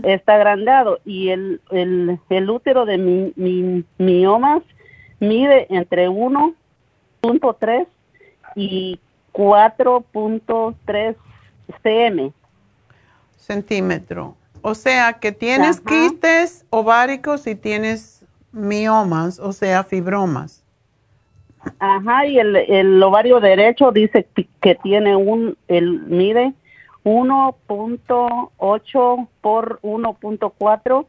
está agrandado y el, el, el útero de mi, mi, miomas mide entre 1.3 y 4.3 cm. Centímetro. O sea que tienes quistes ováricos y tienes miomas, o sea, fibromas. Ajá, y el, el ovario derecho dice que tiene un, el mide 1.8 por 1.4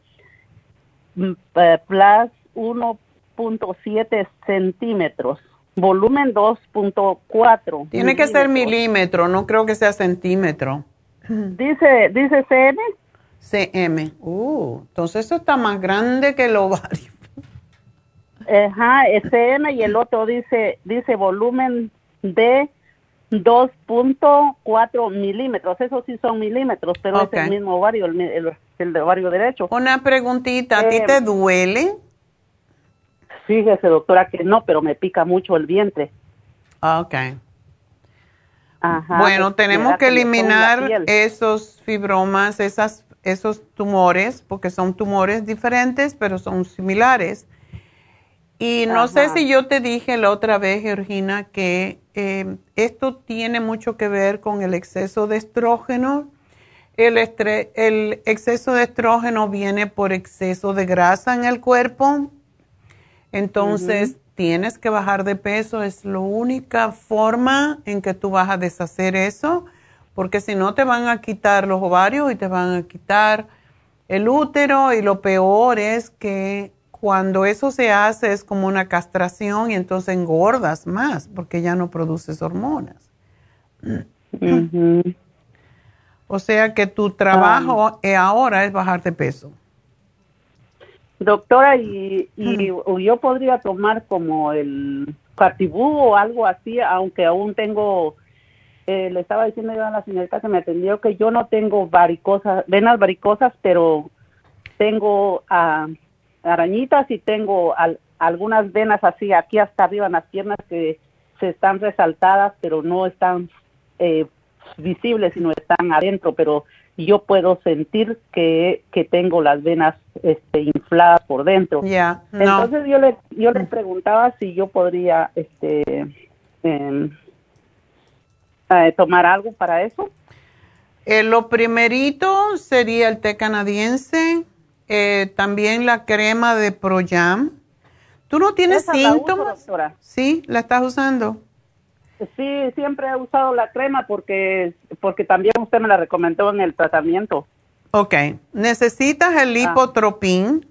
mm, eh, plus 1.7 centímetros. Volumen 2.4. Tiene que ser milímetro, no creo que sea centímetro. Dice, dice CM. CM. Uh, entonces eso está más grande que el ovario. Ajá, CM y el otro dice, dice volumen de 2.4 milímetros, eso sí son milímetros, pero es el mismo ovario, el, el, ovario derecho. Una preguntita, ¿a ti te eh, duele? Fíjese, doctora, que no, pero me pica mucho el vientre. Ok. Ajá, bueno, tenemos que eliminar esos fibromas, esas, esos tumores, porque son tumores diferentes, pero son similares. Y no sé si yo te dije la otra vez, Georgina, que eh, esto tiene mucho que ver con el exceso de estrógeno. El, el exceso de estrógeno viene por exceso de grasa en el cuerpo. Entonces, tienes que bajar de peso. Es la única forma en que tú vas a deshacer eso, porque si no te van a quitar los ovarios y te van a quitar el útero y lo peor es que cuando eso se hace es como una castración y entonces engordas más porque ya no produces hormonas. O sea que tu trabajo ah. ahora es bajar de peso. Doctora, y, yo podría tomar como el cartibú o algo así, aunque aún tengo, eh, le estaba diciendo yo a la señorita que me atendió que yo no tengo varicosas, venas varicosas, pero tengo uh, arañitas y tengo algunas venas así aquí hasta arriba en las piernas que se están resaltadas, pero no están eh, visibles, sino están adentro, pero yo puedo sentir que, que tengo las venas este, infladas por dentro. Entonces yo le, yo le preguntaba si yo podría este, em, eh, tomar algo para eso. Eh, lo primerito sería el té canadiense eh, también la crema de Proyam. ¿Tú no tienes síntomas? sí, la estás usando. Sí, siempre he usado la crema porque porque también usted me la recomendó en el tratamiento. Ok, necesitas el ah. lipotropín.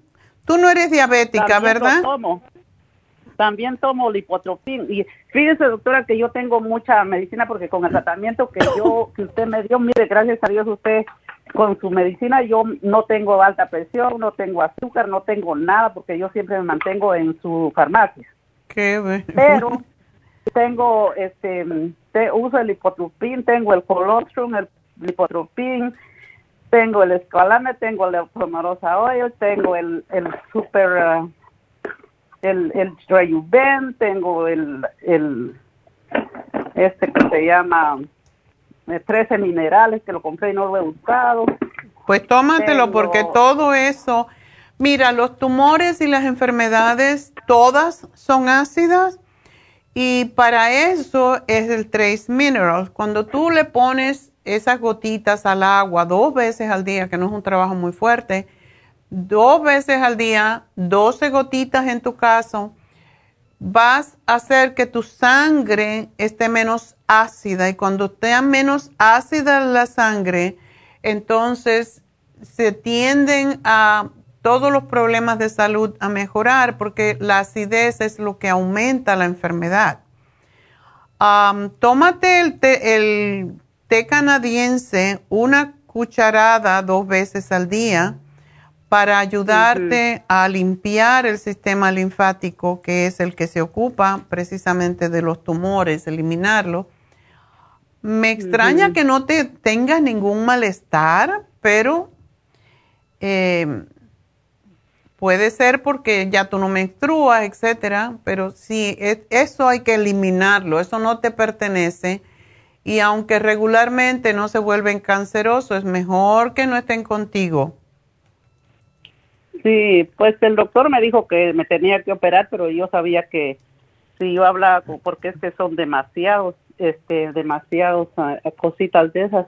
Tú no eres diabética, ¿verdad? tomo. También tomo lipotropín. Y fíjese, doctora, que yo tengo mucha medicina porque con el tratamiento que yo que usted me dio, mire, gracias a Dios usted con su medicina yo no tengo alta presión, no tengo azúcar, no tengo nada porque yo siempre me mantengo en su farmacia. Qué Pero tengo este uso el lipotropin, tengo el colostrum, el lipotropin, tengo el escalame, tengo el pomarosa oil, tengo el el super uh, el el tengo el el este que se llama 13 minerales que lo compré y no lo he buscado. Pues tómatelo porque todo eso, mira, los tumores y las enfermedades todas son ácidas y para eso es el Trace Minerals. Cuando tú le pones esas gotitas al agua dos veces al día, que no es un trabajo muy fuerte, dos veces al día, 12 gotitas en tu caso, vas a hacer que tu sangre esté menos ácida y cuando esté menos ácida la sangre, entonces se tienden a todos los problemas de salud a mejorar porque la acidez es lo que aumenta la enfermedad. tómate el el té canadiense, una cucharada dos veces al día para ayudarte a limpiar el sistema linfático, que es el que se ocupa precisamente de los tumores, eliminarlo. Me extraña que no te tengas ningún malestar, pero Eh, puede ser porque ya tú no menstruas, etcétera, pero sí, eso hay que eliminarlo, eso no te pertenece. Y aunque regularmente no se vuelven cancerosos, es mejor que no estén contigo. Sí, pues el doctor me dijo que me tenía que operar, pero yo sabía que si yo hablaba, porque es que son demasiados, este, demasiados ah, cositas de esas,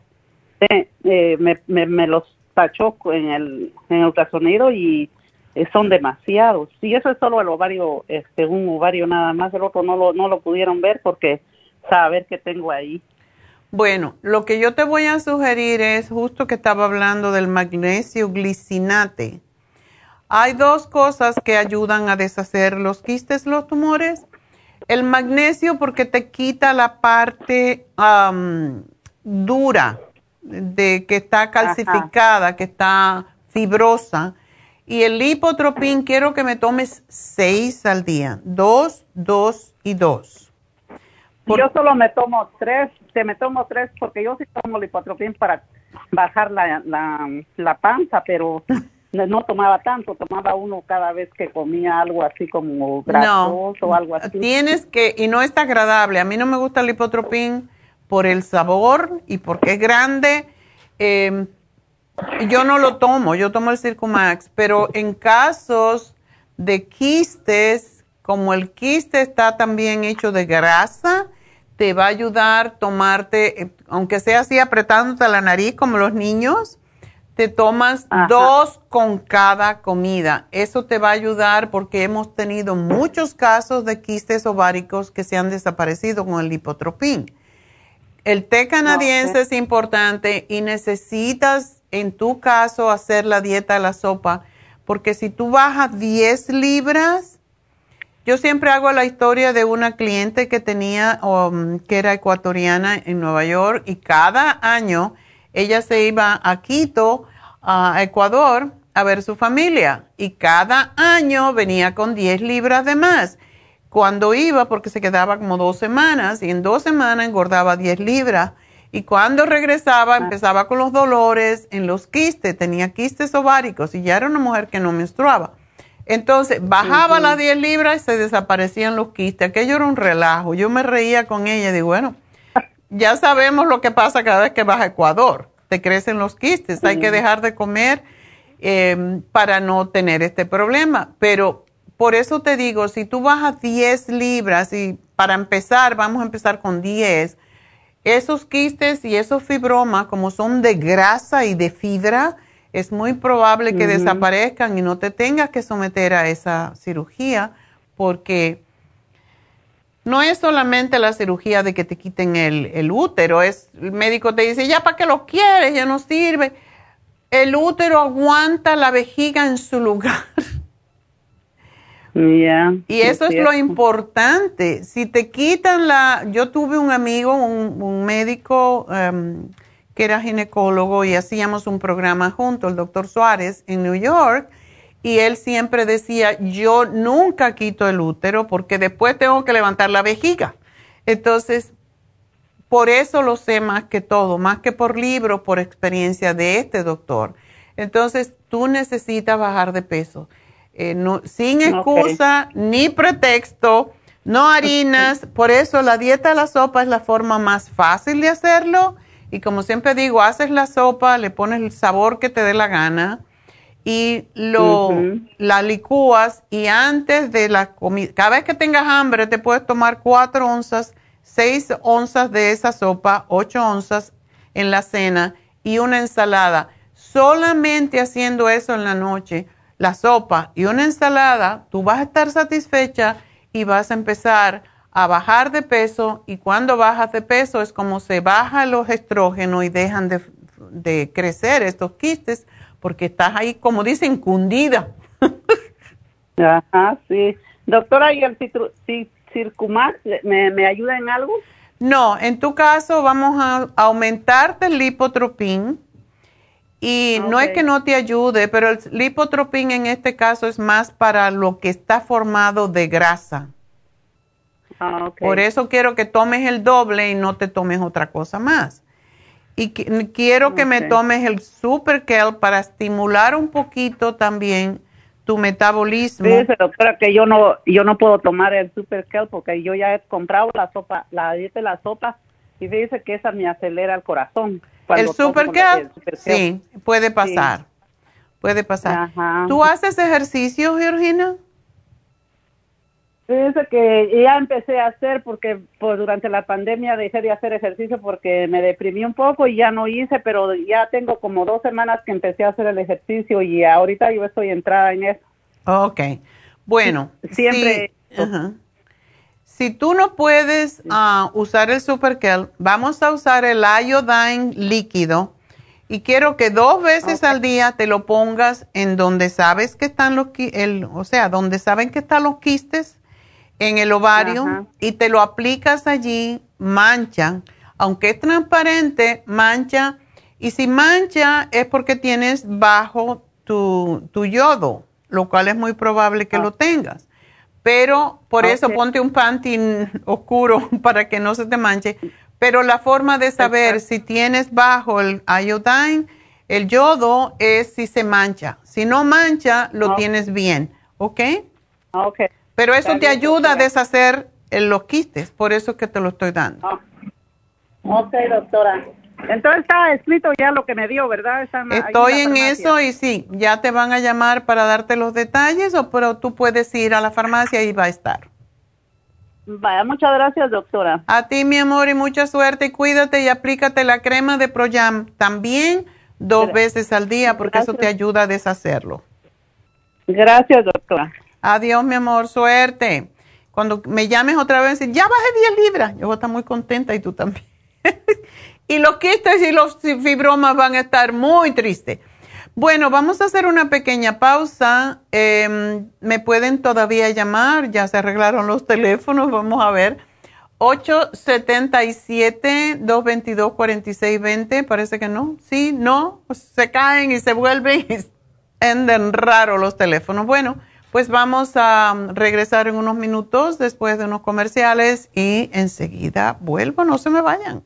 eh, eh, me, me, los tachó en el, en el ultrasonido y eh, son demasiados. Y eso es solo el ovario, este, un ovario nada más, el otro no lo, no lo pudieron ver porque saber que tengo ahí. Bueno, lo que yo te voy a sugerir es justo que estaba hablando del magnesio glicinate. Hay dos cosas que ayudan a deshacer los quistes, los tumores. El magnesio porque te quita la parte dura de que está calcificada, que está fibrosa. Y el lipotropín quiero que me tomes seis al día, dos, dos y dos. Yo solo me tomo tres, te me tomo tres porque yo sí tomo lipotropín para bajar la, la, la panza, pero no tomaba tanto, tomaba uno cada vez que comía algo así como grasoso o algo así. Tienes que, y no está agradable, a mí no me gusta el lipotropín por el sabor y porque es grande. Em, yo no lo tomo, yo tomo el Circumax, pero en casos de quistes, como el quiste está también hecho de grasa, te va a ayudar tomarte, eh, aunque sea así apretándote la nariz como los niños, te tomas dos con cada comida. Eso te va a ayudar porque hemos tenido muchos casos de quistes ováricos que se han desaparecido con el lipotropín. El té canadiense es importante y necesitas en tu caso hacer la dieta de la sopa porque si tú bajas 10 libras, yo siempre hago la historia de una cliente que tenía, um, que era ecuatoriana en Nueva York y cada año ella se iba a Quito, a Ecuador, a ver su familia y cada año venía con 10 libras de más. Cuando iba, porque se quedaba como dos semanas y en dos semanas engordaba 10 libras. Y cuando regresaba, ah. empezaba con los dolores en los quistes, tenía quistes ováricos y ya era una mujer que no menstruaba. Entonces, bajaba las 10 libras y se desaparecían los quistes. Aquello era un relajo. Yo me reía con ella y digo, bueno, ya sabemos lo que pasa cada vez que vas a Ecuador te crecen los quistes. Hay que dejar de comer em, para no tener este problema. Pero por eso te digo, si tú bajas 10 libras y para empezar, vamos a empezar con 10, esos quistes y esos fibromas, como son de grasa y de fibra, es muy probable que desaparezcan y no te tengas que someter a esa cirugía porque no es solamente la cirugía de que te quiten el, útero, es el médico te dice, ya para qué lo quieres, ya no sirve. El útero aguanta la vejiga en su lugar. y eso es, lo importante. Si te quitan la... Yo tuve un amigo, un, médico em, que era ginecólogo y hacíamos un programa junto, el doctor Suárez, en New York y él siempre decía, yo nunca quito el útero porque después tengo que levantar la vejiga. Entonces, por eso lo sé más que todo, más que por libro, por experiencia de este doctor. Entonces, tú necesitas bajar de peso. Eh, sin excusa ni pretexto, no harinas. Por eso la dieta de la sopa es la forma más fácil de hacerlo. Y como siempre digo, haces la sopa, le pones el sabor que te dé la gana y lo, la licúas y antes de la comida, cada vez que tengas hambre te puedes tomar cuatro onzas, seis onzas de esa sopa, ocho onzas en la cena y una ensalada. Solamente haciendo eso en la noche, la sopa y una ensalada, tú vas a estar satisfecha y vas a empezar a bajar de peso y cuando bajas de peso es como se bajan los estrógenos y dejan de, de crecer estos quistes porque estás ahí, como dicen, cundida. Ajá, sí. Doctora, ¿y el Circumax me, me ayuda en algo? No, en tu caso vamos a aumentarte el lipotropín y no es que no te ayude, pero el lipotropín en este caso es más para lo que está formado de grasa. Ah, Por eso quiero que tomes el doble y no te tomes otra cosa más. Y quiero que me tomes el Super Kelp para estimular un poquito también tu metabolismo. Dice, doctora, que yo no, yo no puedo tomar el Super Kelp porque yo ya he comprado la sopa, la dieta la sopa, y dice que esa me acelera el corazón. ¿El Super Kelp? Sí, puede pasar. Puede pasar. ¿Tú haces ejercicio, Georgina? Fíjese que ya empecé a hacer porque pues, durante la pandemia dejé de hacer ejercicio porque me deprimí un poco y ya no hice, pero ya tengo como dos semanas que empecé a hacer el ejercicio y ahorita yo estoy entrada en eso. Ok, bueno. Siempre. Si, tú no puedes ah, usar el Superkel, vamos a usar el iodine líquido y quiero que dos veces al día te lo pongas en donde sabes que están los, el, o sea, donde saben que están los quistes en el ovario y te lo aplicas allí, mancha, aunque es transparente, mancha, y si mancha es porque tienes bajo tu, yodo, lo cual es muy probable que lo ah. tengas. Pero por eso ponte un panty oscuro para que no se te manche. Pero la forma de saber si tienes bajo el iodine, el yodo, es si se mancha. Si no mancha, lo tienes bien. ¿Ok? Ok. Pero eso te ayuda a deshacer los quistes, por eso que te lo estoy dando. Ah. Ok, doctora. Entonces está escrito ya lo que me dio, ¿verdad? Estoy en, eso y sí, ya te van a llamar para darte los detalles, o pero tú puedes ir a la farmacia y va a estar. Vaya, muchas gracias, doctora. A ti, mi amor, y mucha suerte. Y cuídate y aplícate la crema de Proyam también dos veces al día, porque eso te ayuda a deshacerlo. Gracias, doctora. Adiós, mi amor, suerte. Cuando me llames otra vez, ya bajé 10 libras. Yo voy a estar muy contenta y tú también. y los quistes y los fibromas van a estar muy tristes. Bueno, vamos a hacer una pequeña pausa. Em, me pueden todavía llamar, ya se arreglaron los teléfonos, vamos a ver. 877-222-4620, parece que no. Sí, no, se caen y se vuelven y anden raro los teléfonos. Bueno. Pues vamos a regresar en unos minutos después de unos comerciales y enseguida vuelvo, no se me vayan.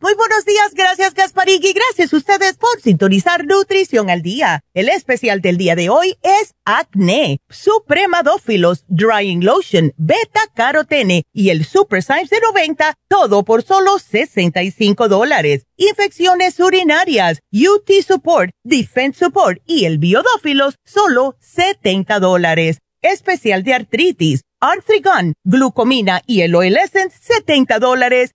Muy buenos días, gracias Gasparig y gracias a ustedes por sintonizar Nutrición al Día. El especial del día de hoy es Acné, Supremadófilos, Drying Lotion, Beta Carotene y el Super Size de 90, todo por solo 65 dólares. Infecciones urinarias, UT Support, Defense Support y el Biodófilos, solo 70 dólares. Especial de artritis, Arthrigon, glucomina y el Oil Essence, 70 dólares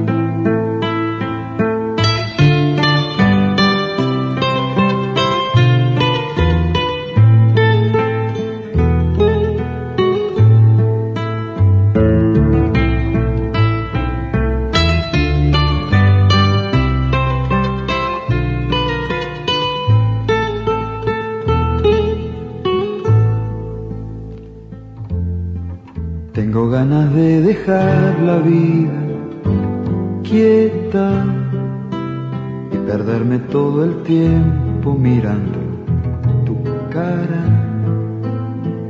Tengo ganas de dejar la vida quieta y perderme todo el tiempo mirando tu cara.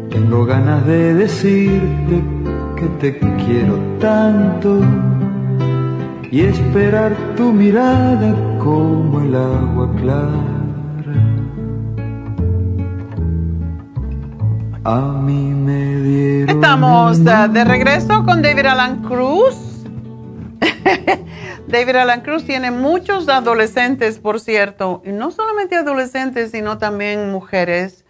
Tengo ganas de decirte que te quiero tanto y esperar tu mirada como el agua clara. Estamos uh, de regreso con David Alan Cruz. David Alan Cruz tiene muchos adolescentes, por cierto, y no solamente adolescentes, sino también mujeres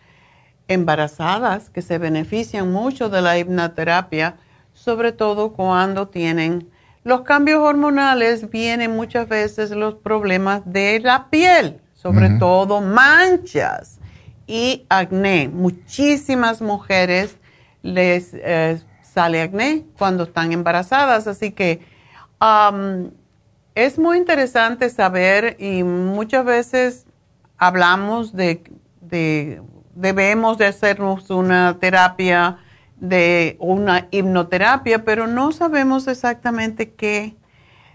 embarazadas que se benefician mucho de la hipnoterapia, sobre todo cuando tienen los cambios hormonales, vienen muchas veces los problemas de la piel, sobre todo manchas y acné. Muchísimas mujeres les eh, sale acné cuando están embarazadas, así que es muy interesante saber y muchas veces hablamos de, debemos de hacernos una terapia de una hipnoterapia, pero no sabemos exactamente qué,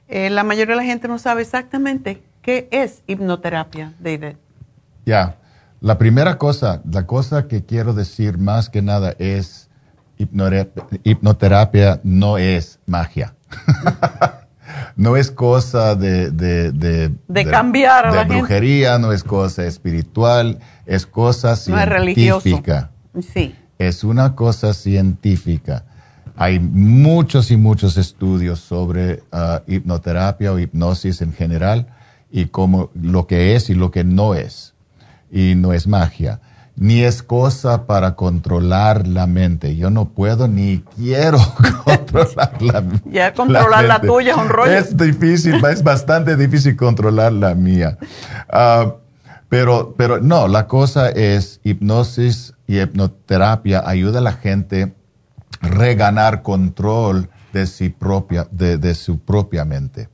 eh, la mayoría de la gente no sabe exactamente qué es hipnoterapia, David. Ya. La primera cosa, la cosa que quiero decir más que nada es hipnoterapia no es magia. no es cosa de... De, de, cambiar a brujería, no es cosa espiritual, es cosa científica. Es sí. Es una cosa científica. Hay muchos y muchos estudios sobre ah, hipnoterapia o hipnosis en general y cómo lo que es y lo que no es y no es magia, ni es cosa para controlar la mente. Yo no puedo ni quiero controlar la Ya controlar la, tuya es un rollo. Es difícil, es bastante difícil controlar la mía. Ah, pero, pero no, la cosa es hipnosis y hipnoterapia ayuda a la gente a reganar control de, sí propia, de, su propia mente.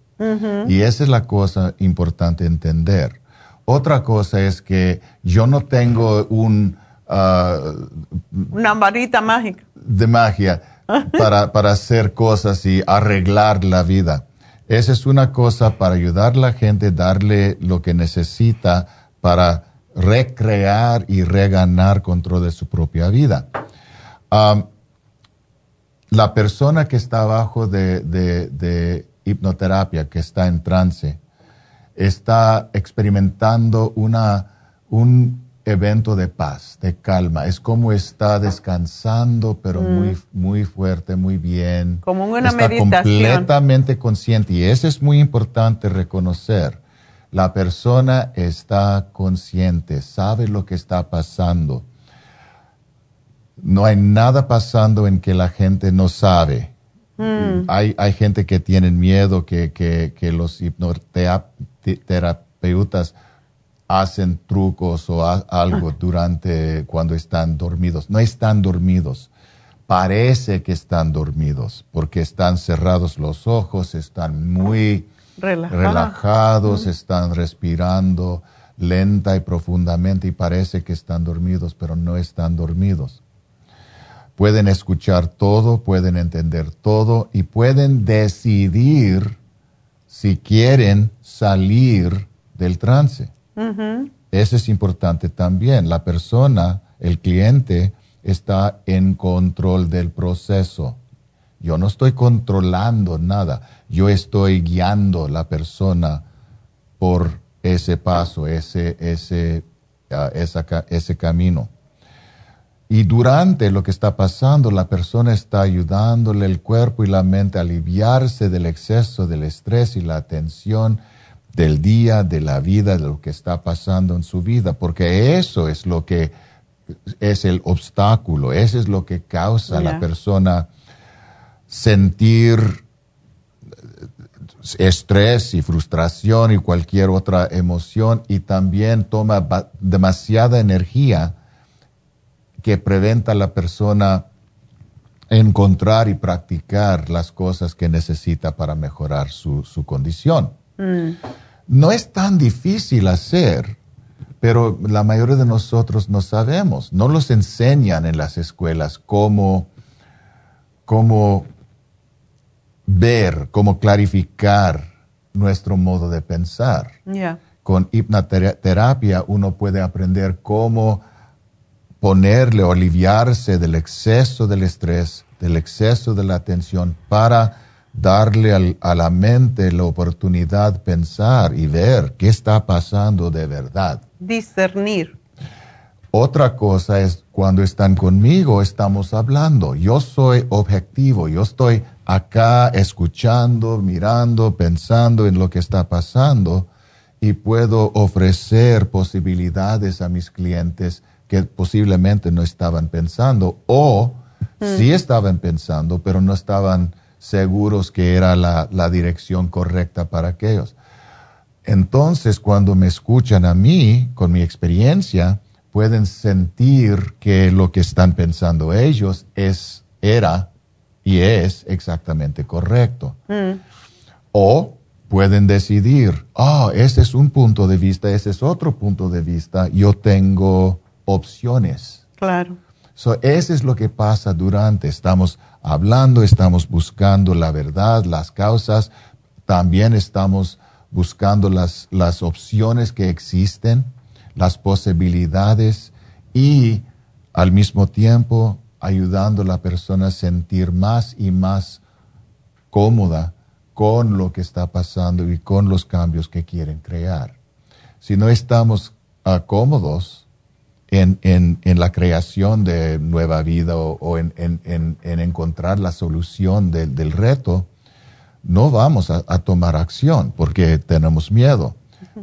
Y esa es la cosa importante entender. Otra cosa es que yo no tengo un... Ah, Una varita mágica. De magia para, para hacer cosas y arreglar la vida. Esa es una cosa para ayudar a la gente, darle lo que necesita para recrear y reganar control de su propia vida. la persona que está abajo de, de, hipnoterapia, que está en trance, está experimentando una, un evento de paz, de calma. Es como está descansando, pero mm. muy, muy fuerte, muy bien. Como una está completamente consciente. Y eso es muy importante reconocer. La persona está consciente, sabe lo que está pasando. No hay nada pasando en que la gente no sabe. Mm. Hay, hay gente que tiene miedo que, que, que los terapeutas hacen trucos o algo durante cuando están dormidos. No están dormidos. Parece que están dormidos porque están cerrados los ojos, están muy relajados, están respirando lenta y profundamente y parece que están dormidos, pero no están dormidos. Pueden escuchar todo, pueden entender todo y pueden decidir si quieren salir del trance. Eso es importante también. La persona, el cliente, está en control del proceso. Yo no estoy controlando nada. Yo estoy guiando a la persona por ese paso, ese, ese, ah, ese camino. Y durante lo que está pasando, la persona está ayudándole el cuerpo y la mente a aliviarse del exceso del estrés y la tensión del día, de la vida, de lo que está pasando en su vida, porque eso es lo que es el obstáculo, eso es lo que causa a la persona sentir estrés y frustración y cualquier otra emoción y también toma demasiada energía que preventa a la persona encontrar y practicar las cosas que necesita para mejorar su, condición. Mm. No es tan difícil hacer, pero la mayoría de nosotros no sabemos. No los enseñan en las escuelas cómo, cómo ver, cómo clarificar nuestro modo de pensar. Con hipnoterapia uno puede aprender cómo ponerle o aliviarse del exceso del estrés, del exceso de la tensión, para darle a la mente la oportunidad de pensar y ver qué está pasando de verdad. Discernir. Otra cosa es cuando están conmigo, estamos hablando. Yo soy objetivo, yo estoy acá escuchando, mirando, pensando en lo que está pasando y puedo ofrecer posibilidades a mis clientes que posiblemente no estaban pensando o mm. sí estaban pensando, pero no estaban seguros que era la, dirección correcta para aquellos. Entonces, cuando me escuchan a mí, con mi experiencia, pueden sentir que lo que están pensando ellos es, era y es exactamente correcto. Mm. O pueden decidir, ah, ese es un punto de vista, ese es otro punto de vista, yo tengo opciones. Claro. So, eso es lo que pasa durante. Estamos hablando, estamos buscando la verdad, las causas, también estamos buscando las, las opciones que existen, las posibilidades y al mismo tiempo ayudando a la persona a sentir más y más cómoda con lo que está pasando y con los cambios que quieren crear. Si no estamos uh, cómodos, en, en, en, la creación de nueva vida o, en, en, encontrar la solución del reto, no vamos a, tomar acción porque tenemos miedo.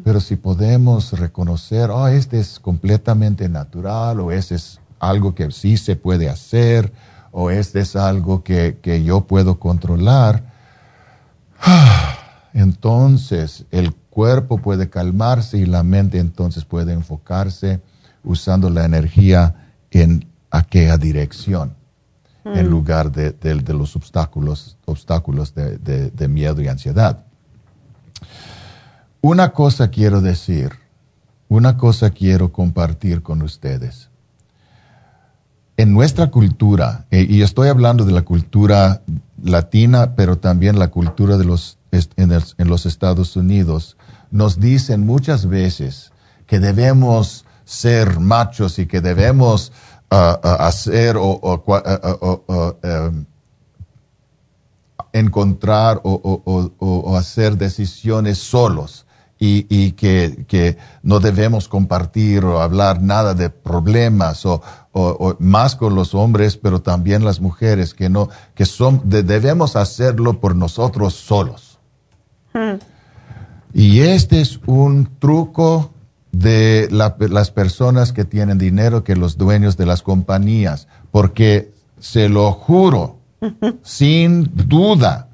Pero si podemos reconocer, oh, este es completamente natural o este es algo que sí se puede hacer o este es algo que, que yo puedo controlar, entonces el cuerpo puede calmarse y la mente entonces puede enfocarse usando la energía en aquella dirección, en mm. lugar de, los obstáculos, obstáculos de, miedo y ansiedad. Una cosa quiero decir, una cosa quiero compartir con ustedes. En nuestra cultura, eh, y estoy hablando de la cultura latina, pero también la cultura de los, en los Estados Unidos, nos dicen muchas veces que debemos ser machos y que debemos ah, ah, hacer o, encontrar o, hacer decisiones solos y, que, no debemos compartir o hablar nada de problemas o, más con los hombres, pero también las mujeres, que no, que son, debemos hacerlo por nosotros solos. Hmm. Y este es un truco de las personas que tienen dinero que los dueños de las compañías, porque se lo juro, sin duda,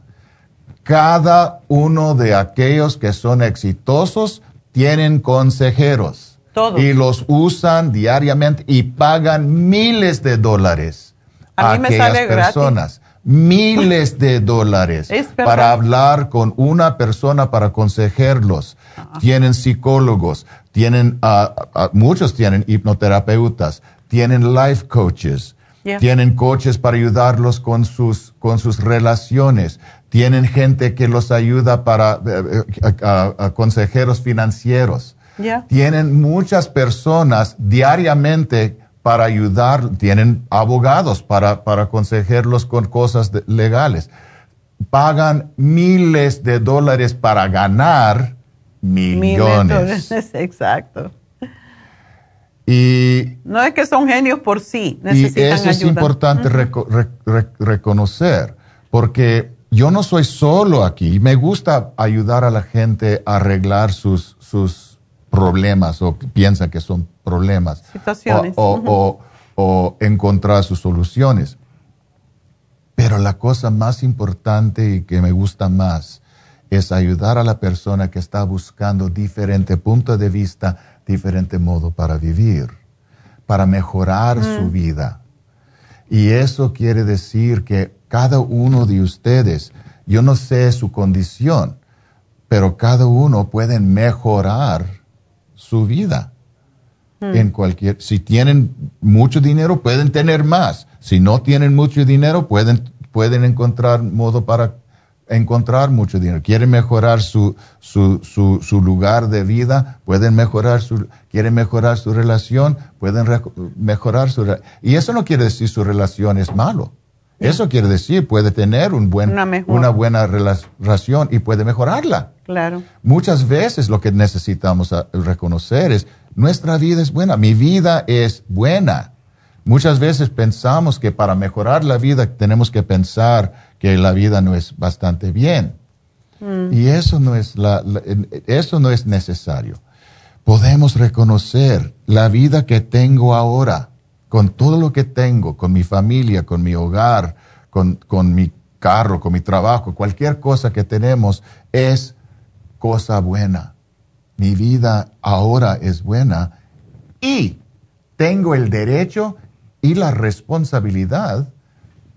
cada uno de aquellos que son exitosos tienen consejeros y los usan diariamente y pagan miles de dólares a, aquellas personas. Miles de dólares para hablar con una persona para consejerlos. Ah. Tienen psicólogos, tienen, muchos tienen hipnoterapeutas, tienen life coaches, tienen coaches para ayudarlos con sus, con sus relaciones, tienen gente que los ayuda para eh, eh, consejeros financieros. Tienen muchas personas diariamente para ayudar, tienen abogados para, para consejerlos con cosas legales. Pagan miles de dólares para ganar millones. Exacto. Y, no es que son genios por sí, necesitan y eso es importante reconocer, porque yo no soy solo aquí. Me gusta ayudar a la gente a arreglar sus, sus problemas o que piensan que son problemas. Situaciones. O, o encontrar sus soluciones. Pero la cosa más importante y que me gusta más es ayudar a la persona que está buscando diferente punto de vista, diferente modo para vivir, para mejorar su mm. vida. Y eso quiere decir que cada uno de ustedes, yo no sé su condición, pero cada uno puede mejorar su vida. Mm. En cualquier, si tienen mucho dinero, pueden tener más. Si no tienen mucho dinero, pueden, pueden encontrar modo para encontrar mucho dinero, quieren mejorar su, su, su, lugar de vida, pueden mejorar su, quieren mejorar su relación, pueden mejorar su... Y eso no quiere decir su relación es malo. Eso quiere decir puede tener un buen, una, buena relación y puede mejorarla. Claro. Muchas veces lo que necesitamos reconocer es nuestra vida es buena, mi vida es buena. Muchas veces pensamos que para mejorar la vida tenemos que pensar que la vida no es bastante bien. Mm. Y eso no, es la, eso no es necesario. Podemos reconocer la vida que tengo ahora, con todo lo que tengo, con mi familia, con mi hogar, con, con mi carro, con mi trabajo, cualquier cosa que tenemos es cosa buena. Mi vida ahora es buena y tengo el derecho y la responsabilidad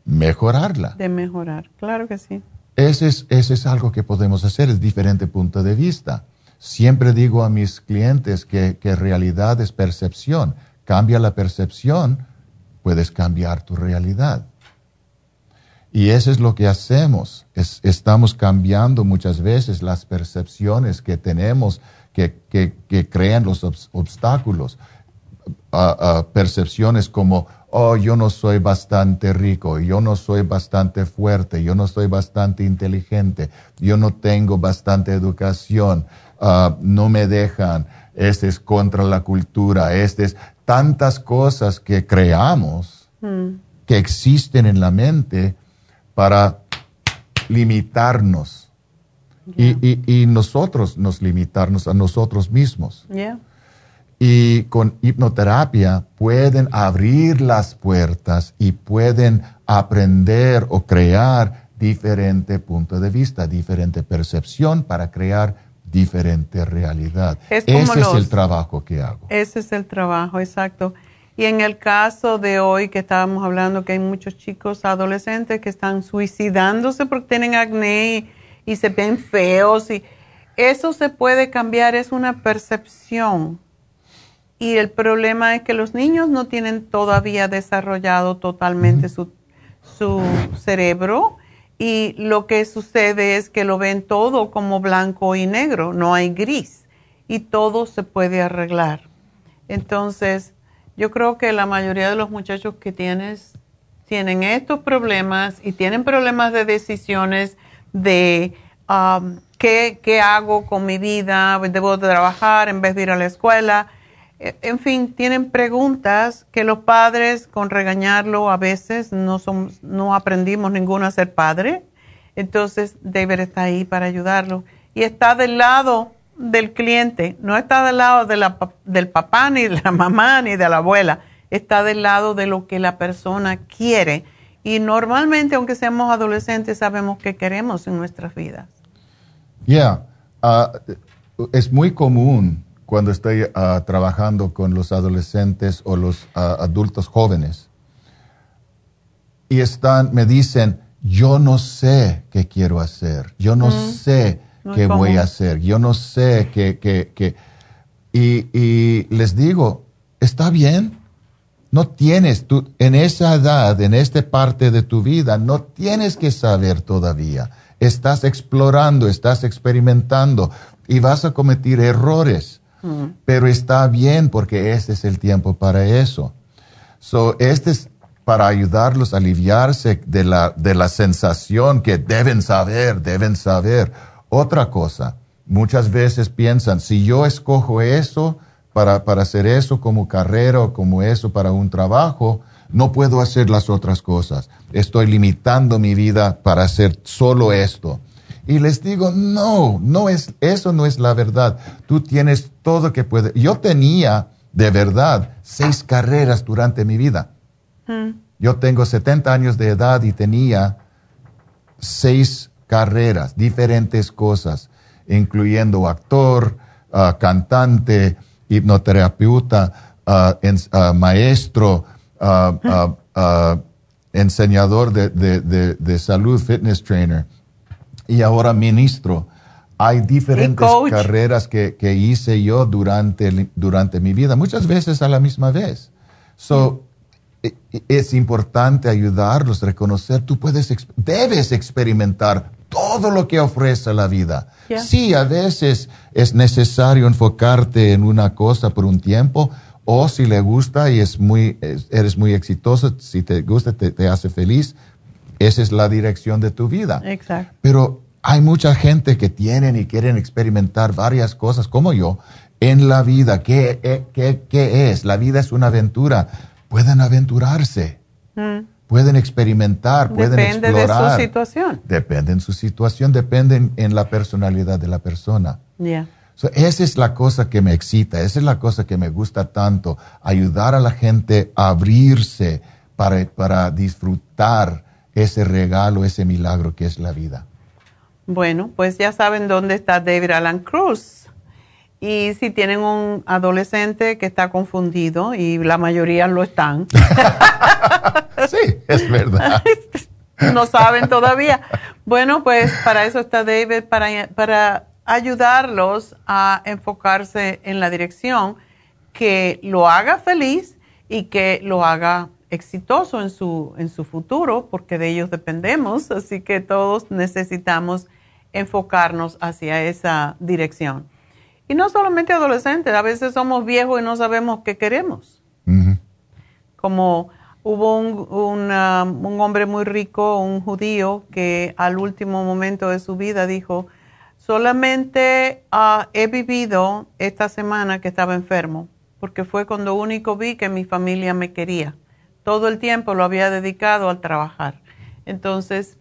mejorarla. De mejorar, claro que sí. Ese es, ese es algo que podemos hacer, es diferente punto de vista. Siempre digo a mis clientes que, que realidad es percepción. Cambia la percepción, puedes cambiar tu realidad. Y eso es lo que hacemos. estamos cambiando muchas veces las percepciones que tenemos que, que, que crean los obstáculos. percepciones como, oh, yo no soy bastante rico, yo no soy bastante fuerte, yo no soy bastante inteligente, yo no tengo bastante educación, ah, no me dejan, este es contra la cultura, este es tantas cosas que creamos hmm. que existen en la mente para limitarnos. Y, nosotros nos limitarnos a nosotros mismos y con hipnoterapia pueden abrir las puertas y pueden aprender o crear diferente punto de vista, diferente percepción para crear diferente realidad. ese es el trabajo que hago. Ese es el trabajo, exacto. Y en el caso de hoy que estábamos hablando que hay muchos chicos adolescentes que están suicidándose porque tienen acné y, y se ven feos y eso se puede cambiar, es una percepción y el problema es que los niños no tienen todavía desarrollado totalmente su, su cerebro y lo que sucede es que lo ven todo como blanco y negro, no hay gris y todo se puede arreglar. Entonces, yo creo que la mayoría de los muchachos que tienes tienen estos problemas y tienen problemas de decisiones de um, ¿qué, qué hago con mi vida, debo trabajar en vez de ir a la escuela en fin, tienen preguntas que los padres, con regañarlo, a veces no, son, no aprendimos ninguno a ser padre. Entonces, David está ahí para ayudarlo. Y está del lado del cliente, no está del lado de la, del papá, ni de la mamá, ni de la abuela. Está del lado de lo que la persona quiere. Y normalmente, aunque seamos adolescentes, sabemos qué queremos en nuestras vidas. Ya, ah, es muy común cuando estoy ah, trabajando con los adolescentes o los ah, adultos jóvenes. Y están, me dicen, yo no sé qué quiero hacer, yo no mm. sé qué voy a hacer, yo no sé qué, qué, qué. Y, y, les digo, está bien, no tienes, tú, en esa edad, en esta parte de tu vida, no tienes que saber todavía. Estás explorando, estás experimentando y vas a cometer errores pero está bien porque este es el tiempo para eso. So, este es para ayudarlos a aliviarse de la, de la sensación que deben saber, deben saber. Otra cosa, muchas veces piensan, si yo escojo eso para, para hacer eso como carrera o como eso para un trabajo, no puedo hacer las otras cosas. Estoy limitando mi vida para hacer solo esto. Y les digo, no, no es, eso no es la verdad. Tú tienes todo que puedes. Yo tenía, de verdad, seis carreras durante mi vida. Mm. Yo tengo 70 años de edad y tenía seis carreras, diferentes cosas, incluyendo actor, ah, cantante, hipnoterapeuta, uh, maestro, enseñador de, de, de salud, fitness trainer y ahora ministro. Hay diferentes carreras que, que, hice yo durante, durante mi vida, muchas veces a la misma vez. So, e, e, es importante ayudarlos, reconocer, tú puedes, debes experimentar todo lo que ofrece la vida. Sí, a veces es necesario enfocarte en una cosa por un tiempo, o si le gusta y es muy, eres muy exitoso, si te gusta, te, te hace feliz, esa es la dirección de tu vida. Exacto. Pero hay mucha gente que tienen y quieren experimentar varias cosas, como yo, en la vida. ¿Qué, eh, qué, qué es? La vida es una aventura. Pueden aventurarse. Mm. Pueden experimentar, pueden explorar. Depende de su situación. Depende en su situación, depende en la personalidad de la persona. Yeah. esa es la cosa que me excita, esa es la cosa que me gusta tanto, ayudar a la gente a abrirse para, para disfrutar ese regalo, ese milagro que es la vida. Bueno, pues ya saben dónde está David Alan Cruz. Y si tienen un adolescente que está confundido, y la mayoría lo están. sí, es verdad. no saben todavía. Bueno, pues para eso está David, para, para ayudarlos a enfocarse en la dirección que lo haga feliz y que lo haga exitoso en su, en su futuro, porque de ellos dependemos, así que todos necesitamos enfocarnos hacia esa dirección. Y no solamente adolescentes, a veces somos viejos y no sabemos qué queremos. Como hubo un, un, hombre muy rico, un judío, que al último momento de su vida dijo, solamente ah, he vivido esta semana que estaba enfermo, porque fue cuando único vi que mi familia me quería todo el tiempo lo había dedicado al trabajar. Entonces,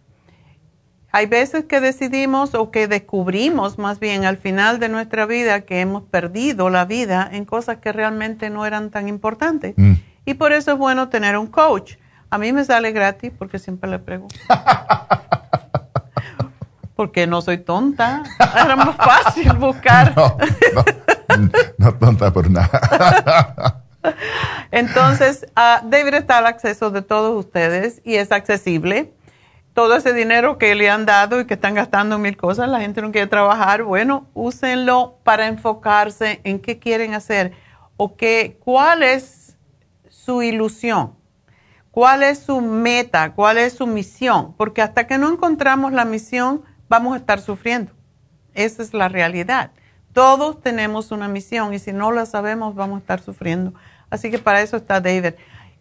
hay veces que decidimos o que descubrimos más bien al final de nuestra vida que hemos perdido la vida en cosas que realmente no eran tan importantes. Mm. Y por eso es bueno tener un coach. A mí me sale gratis porque siempre le pregunto. porque no soy tonta. Era más fácil buscar. no, no, no tonta por nada. Entonces, David está al acceso de todos ustedes y es accesible. Todo ese dinero que le han dado y que están gastando en mil cosas, la gente no quiere trabajar, bueno, úsenlo para enfocarse en qué quieren hacer o qué, cuál es su ilusión, cuál es su meta, cuál es su misión, porque hasta que no encontramos la misión, vamos a estar sufriendo. Esa es la realidad. Todos tenemos una misión y si no la sabemos vamos a estar sufriendo. Así que para eso está David.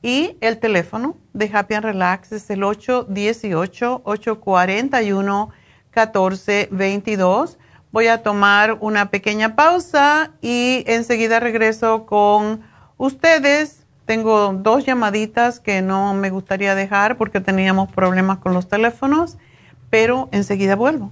Y el teléfono de Happy and Relax es el 818-841-1422. Voy a tomar una pequeña pausa y enseguida regreso con ustedes. Tengo dos llamaditas que no me gustaría dejar porque teníamos problemas con los teléfonos, pero enseguida vuelvo.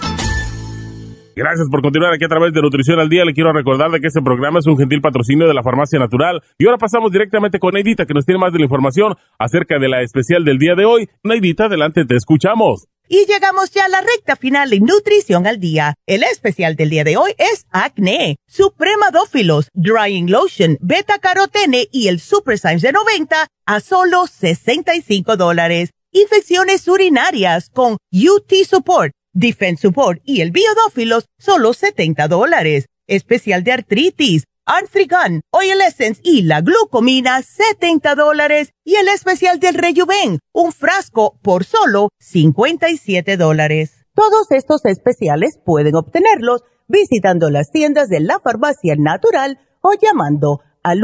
Gracias por continuar aquí a través de Nutrición al Día. Le quiero recordar de que este programa es un gentil patrocinio de la Farmacia Natural. Y ahora pasamos directamente con Neidita, que nos tiene más de la información acerca de la especial del día de hoy. Neidita, adelante, te escuchamos. Y llegamos ya a la recta final de Nutrición al Día. El especial del día de hoy es Acné, Supremadófilos, Drying Lotion, Beta Carotene y el Super Science de 90 a solo 65 dólares. Infecciones urinarias con UT Support Defense Support y el Biodófilos, solo 70 dólares. Especial de artritis, Arthrigan, Oil Essence y la glucomina, 70 dólares. Y el especial del Rejuven, un frasco por solo 57 dólares. Todos estos especiales pueden obtenerlos visitando las tiendas de la farmacia natural o llamando al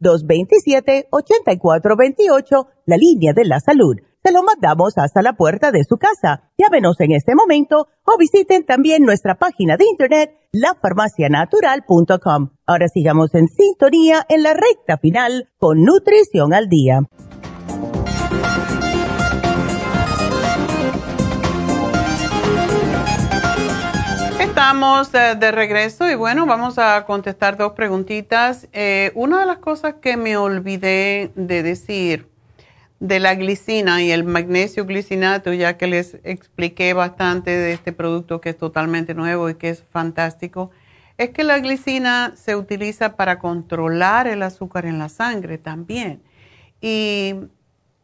1-800-227-8428, la línea de la salud se lo mandamos hasta la puerta de su casa. Llámenos en este momento o visiten también nuestra página de internet lafarmacianatural.com. Ahora sigamos en sintonía en la recta final con Nutrición al Día. Estamos eh, de regreso y bueno, vamos a contestar dos preguntitas. Eh, una de las cosas que me olvidé de decir de la glicina y el magnesio glicinato, ya que les expliqué bastante de este producto que es totalmente nuevo y que es fantástico, es que la glicina se utiliza para controlar el azúcar en la sangre también. Y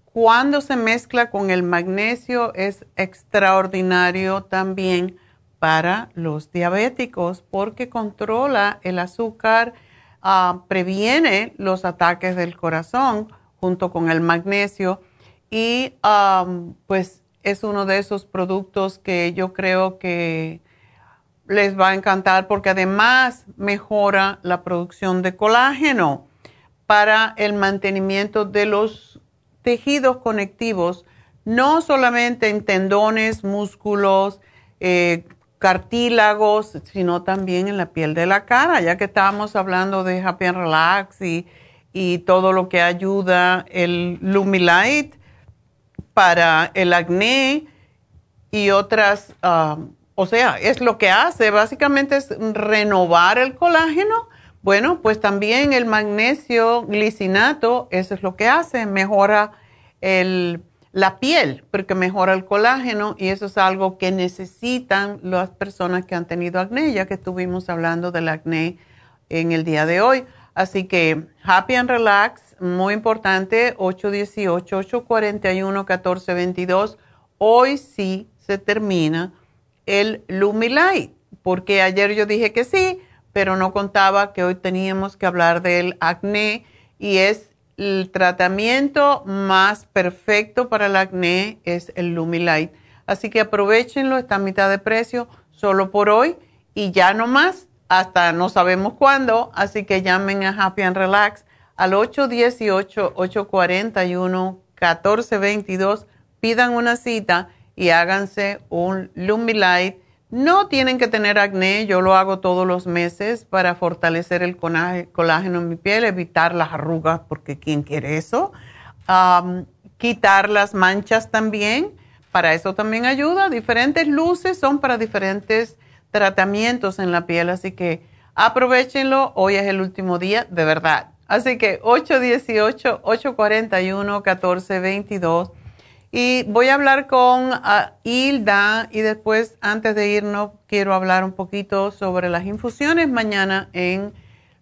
cuando se mezcla con el magnesio es extraordinario también para los diabéticos porque controla el azúcar, ah, previene los ataques del corazón junto con el magnesio y um, pues es uno de esos productos que yo creo que les va a encantar porque además mejora la producción de colágeno para el mantenimiento de los tejidos conectivos, no solamente en tendones, músculos, eh, cartílagos, sino también en la piel de la cara, ya que estábamos hablando de Happy and Relax y y todo lo que ayuda el Lumilight para el acné y otras, ah, o sea, es lo que hace, básicamente es renovar el colágeno. Bueno, pues también el magnesio glicinato, eso es lo que hace, mejora el, la piel, porque mejora el colágeno y eso es algo que necesitan las personas que han tenido acné, ya que estuvimos hablando del acné en el día de hoy. Así que Happy and Relax, muy importante, 818-841-1422. Hoy sí se termina el Lumilight, porque ayer yo dije que sí, pero no contaba que hoy teníamos que hablar del acné y es el tratamiento más perfecto para el acné es el Lumilight. Así que aprovechenlo, está a mitad de precio solo por hoy y ya no más hasta no sabemos cuándo, así que llamen a Happy and Relax al 818-841-1422, pidan una cita y háganse un Lumilight. No tienen que tener acné, yo lo hago todos los meses para fortalecer el colágeno en mi piel, evitar las arrugas, porque ¿quién quiere eso? quitar las manchas también, para eso también ayuda. Diferentes luces son para diferentes tratamientos en la piel, así que aprovechenlo, hoy es el último día, de verdad. Así que 818-841-1422. Y voy a hablar con ah, Hilda y después, antes de irnos, quiero hablar un poquito sobre las infusiones mañana en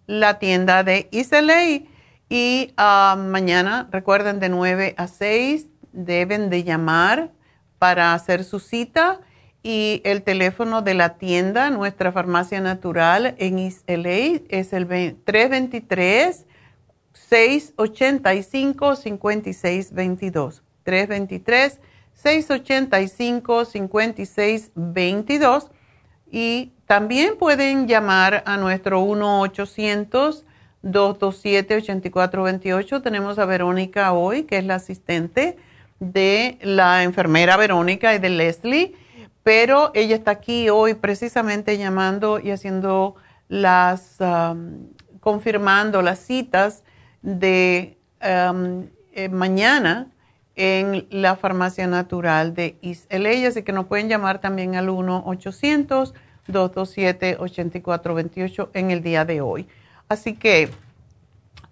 la tienda de Iseley. Y ah, mañana, recuerden, de 9 a 6 deben de llamar para hacer su cita y el teléfono de la tienda, nuestra farmacia natural en LA es el 323-685-5622. 323-685-5622. Y también pueden llamar a nuestro 1-800-227-8428. Tenemos a Verónica hoy, que es la asistente de la enfermera Verónica y de Leslie pero ella está aquí hoy precisamente llamando y haciendo las, confirmando las citas de eh, mañana en la farmacia natural de East LA, así que nos pueden llamar también al 1-800. 227-8428 en el día de hoy. Así que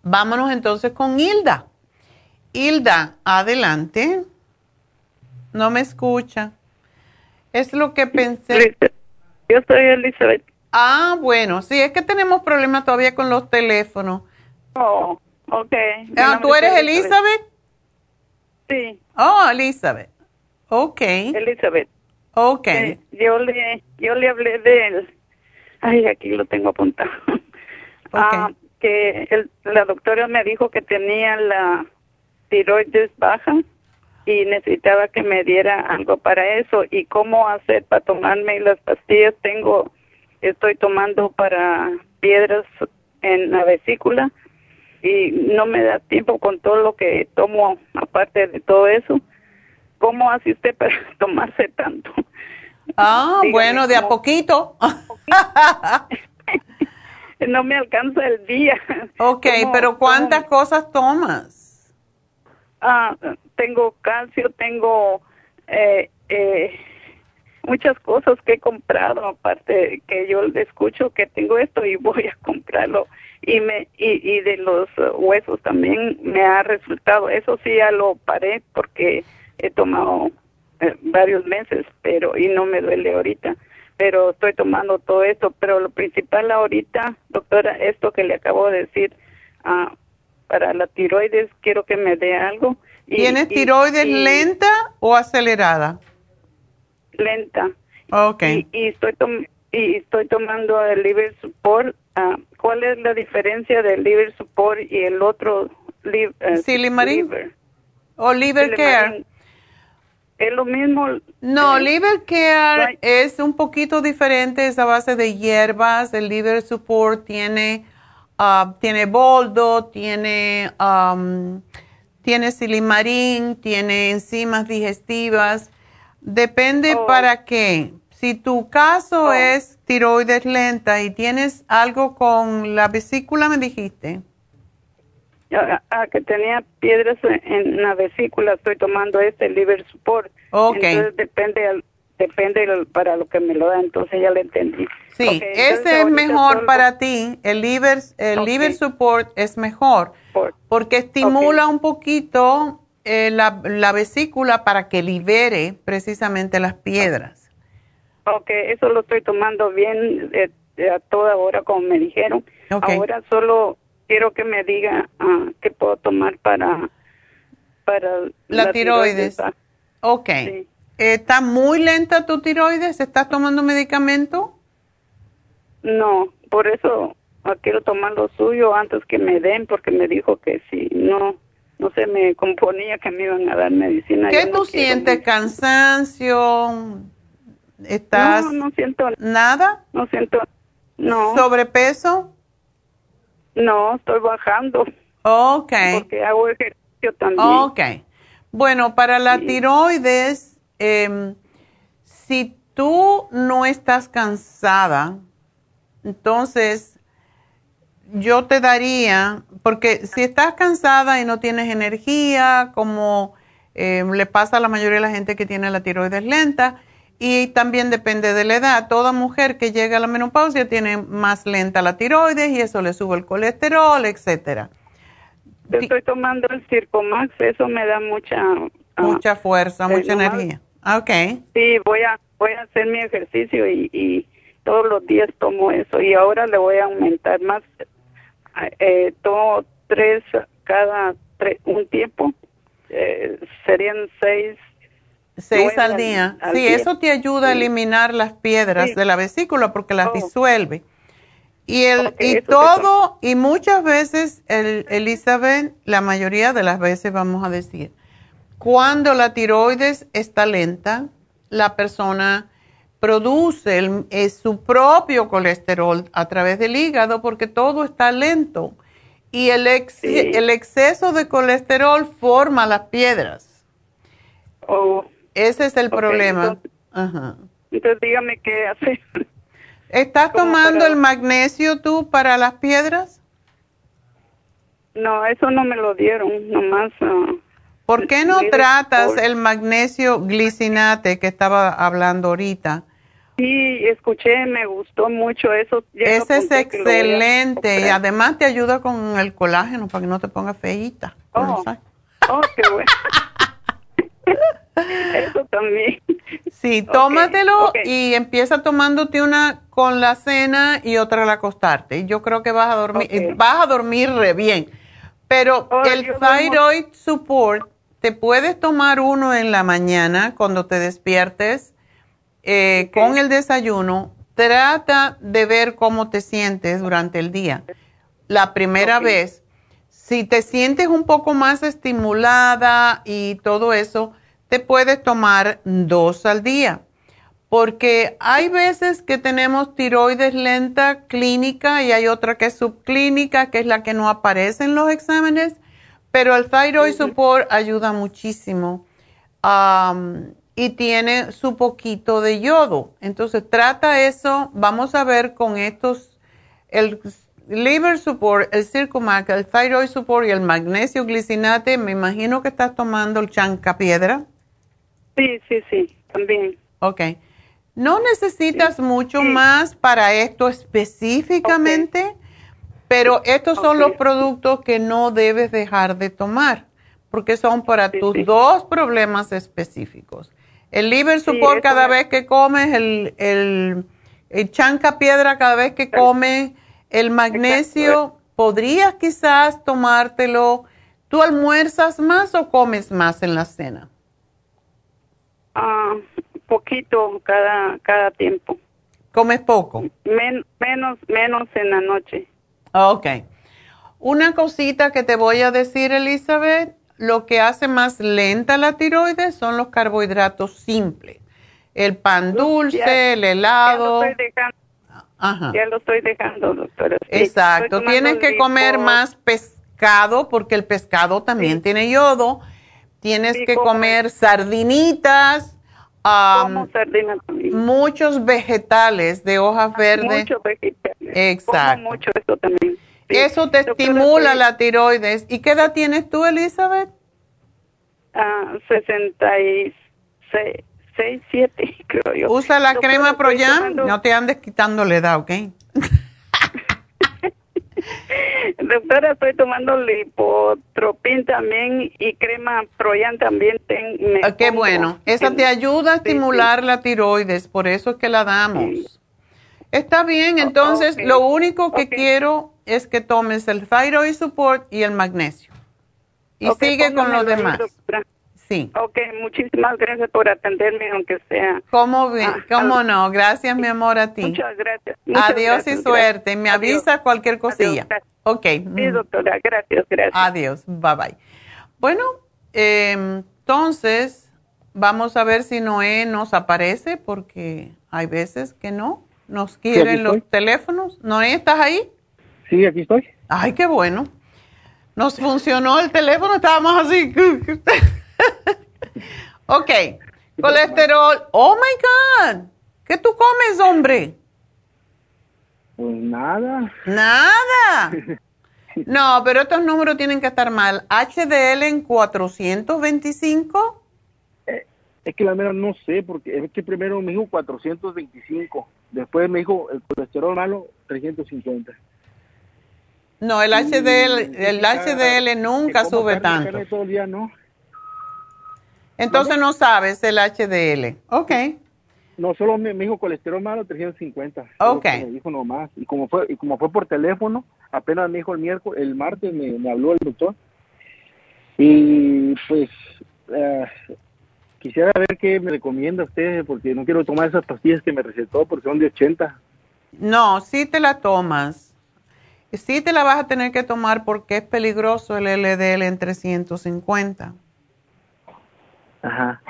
vámonos entonces con Hilda. Hilda, adelante. No me escucha. Es lo que pensé. Yo soy Elizabeth. Ah, bueno, sí, es que tenemos problemas todavía con los teléfonos. Oh, ok. Ah, ¿Tú eres Elizabeth? Sí. Oh, Elizabeth. Ok. Elizabeth. Ok. Eh, yo, le, yo le hablé de él. Ay, aquí lo tengo apuntado. Ah, que el, la doctora me dijo que tenía la tiroides baja y necesitaba que me diera algo para eso y cómo hacer para tomarme las pastillas tengo estoy tomando para piedras en la vesícula y no me da tiempo con todo lo que tomo aparte de todo eso. ¿Cómo hace usted para tomarse tanto? Ah, bueno, de a poquito. no me alcanza el día. Ok, pero ¿cuántas cosas tomas? Ah, tengo calcio, tengo eh, eh, muchas cosas que he comprado, aparte que yo escucho que tengo esto y voy a comprarlo. Y, me, y, y de los huesos también me ha resultado. Eso sí ya lo paré porque he tomado eh, varios meses, pero y no me duele ahorita. Pero estoy tomando todo esto. Pero lo principal ahorita, doctora, esto que le acabo de decir, ah, para la tiroides, quiero que me dé algo. ¿Tienes tiroides lenta o acelerada? lenta. Okay. Y, estoy y estoy tomando el liver support. Ah, ¿Cuál es la diferencia del liver support y el otro liver? liver? ¿O liver care? ¿Es lo mismo? No, liver care es un poquito diferente, es a base de hierbas. El liver support tiene, ah, tiene boldo, tiene, um, tiene silimarín, tiene enzimas digestivas Depende Oh. para qué. Si tu caso Oh. es tiroides lenta y tienes algo con la vesícula, me dijiste. Ah, que tenía piedras en, la vesícula, estoy tomando este liver support. Ok. Entonces depende depende para lo que me lo da, entonces ya le entendí. Sí, ese es mejor para ti. El liver, el liver support es mejor porque estimula un poquito eh, la, la vesícula para que libere precisamente las piedras. Ok, eso lo estoy tomando bien eh, eh, a toda hora, como me dijeron. Ahora solo quiero que me diga ah, qué puedo tomar para, para La, tiroides. ah. Ok. ¿Está muy lenta tu tiroides? ¿Estás tomando medicamento? No, por eso ah, quiero tomar lo suyo antes que me den, porque me dijo que si no, no se me componía que me iban a dar medicina. ¿Qué no tú quiero sientes? ¿Cansancio? ¿Estás No, no siento nada? No siento, no. ¿Sobrepeso? No, estoy bajando. Ok. Porque hago ejercicio también. Ok. Bueno, para la tiroides, em, si tú no estás cansada, entonces yo te daría, porque si estás cansada y no tienes energía, como em, le pasa a la mayoría de la gente que tiene la tiroides lenta, y también depende de la edad. Toda mujer que llega a la menopausia tiene más lenta la tiroides y eso le sube el colesterol, etcétera. Yo estoy tomando el Circomax, eso me da mucha... ah, Mucha fuerza, eh, mucha energía. Ah, Ok. Sí, voy a, voy a hacer mi ejercicio y, y todos los días tomo eso. Y ahora le voy a aumentar más. Eh, tomo tres cada un tiempo. Eh, serían seis. Seis al día. al sí, día. eso te ayuda a eliminar las piedras Sí. de la vesícula porque las Oh. disuelve. Y, el, y todo, y muchas veces, el, Elizabeth, la mayoría de las veces vamos a decir, cuando la tiroides está lenta, la persona produce el- su propio colesterol a través del hígado porque todo está lento. Y el, ex- Sí. el exceso de colesterol forma las piedras. Oh, Ese es el problema. entonces- Ajá. entonces dígame qué hacer. ¿Estás ¿Cómo tomando para- el magnesio tú para las piedras? No, eso no me lo dieron, nomás. ah, ¿Por qué no tratas por- el magnesio glicinate que estaba hablando ahorita? Sí, escuché, me gustó mucho eso. Ese es excelente y además te ayuda con el colágeno para que no te pongas feíta. Oh, oh qué bueno. eso también. Sí, tómatelo y empieza tomándote una con la cena y otra al acostarte. Yo creo que vas a dormir, vas a dormir re bien. Pero el thyroid support, te puedes tomar uno en la mañana cuando te despiertes eh, con el desayuno. Trata de ver cómo te sientes durante el día. La primera vez, si te sientes un poco más estimulada y todo eso, te puedes tomar dos al día. Porque hay veces que tenemos tiroides lenta clínica y hay otra que es subclínica, que es la que no aparece en los exámenes, pero el thyroid support ayuda muchísimo y tiene su poquito de yodo. Entonces trata eso, vamos a ver con estos, el liver support, el circumac, el thyroid support y el magnesio glicinate, me imagino que estás tomando el chanca piedra. Sí, sí, sí, también. Ok. No necesitas mucho más para esto específicamente, pero estos son los productos que no debes dejar de tomar, porque son para tus dos problemas específicos. El liver support cada vez que comes, el, el, chanca piedra cada vez que comes, el magnesio, podrías quizás tomártelo. ¿Tú almuerzas más o comes más en la cena? Ah, poquito cada, cada tiempo. ¿Comes poco? menos, menos en la noche. Ok. Una cosita que te voy a decir, Elizabeth, lo que hace más lenta la tiroides son los carbohidratos simples. El pan dulce, el helado. Ya lo estoy dejando, Ya lo estoy dejando doctora. Exacto. Tienes que comer más pescado porque el pescado también tiene yodo Tienes que comer sardinitas, muchos vegetales de hojas verdes. Muchos vegetales. Exacto. mucho eso también. Eso te estimula la tiroides. ¿Y qué edad tienes tú, Elizabeth? Ah, 66, 7, creo yo. Usa la crema Proyam, no te andes quitando la edad, ¿ok? Doctora, estoy tomando lipotropin también y crema Proyan también. Ah, qué bueno. Esa te ayuda a estimular la tiroides, por eso es que la damos. Está bien, entonces lo único que quiero es que tomes el thyroid support y el magnesio. Y sigue con los demás. Sí. Ok, muchísimas gracias por atenderme, aunque sea. ¿Cómo, ah, cómo no? Gracias, mi amor, a ti. Muchas gracias. Adiós y suerte. Me avisa cualquier cosilla. ok. Sí, doctora, gracias, gracias. Adiós, bye bye. Bueno, em, entonces, vamos a ver si Noé nos aparece, porque hay veces que no. Nos quieren los teléfonos. Noé, ¿estás ahí? Sí, aquí estoy. Ay, qué bueno. Nos funcionó el teléfono, estábamos así. ok, colesterol. Oh my God, ¿qué tú comes, hombre? Pues nada. Nada. No, pero estos números tienen que estar mal. HDL en 425. Eh, es que la mera no sé, porque es que primero me dijo 425. Después me dijo el colesterol malo 350. No, el HDL, el HDL nunca sube tanto. Todo el día, ¿no? Entonces no sabes el HDL. Ok. No, solo me, dijo colesterol malo 350. Ok. Me dijo nomás. Y como fue y como fue por teléfono, apenas me dijo el miércoles, el martes me, habló el doctor. Y pues eh, quisiera ver qué me recomienda usted, porque no quiero tomar esas pastillas que me recetó porque son de 80. No, sí te la tomas. Sí te la vas a tener que tomar porque es peligroso el LDL en 350. Ajá.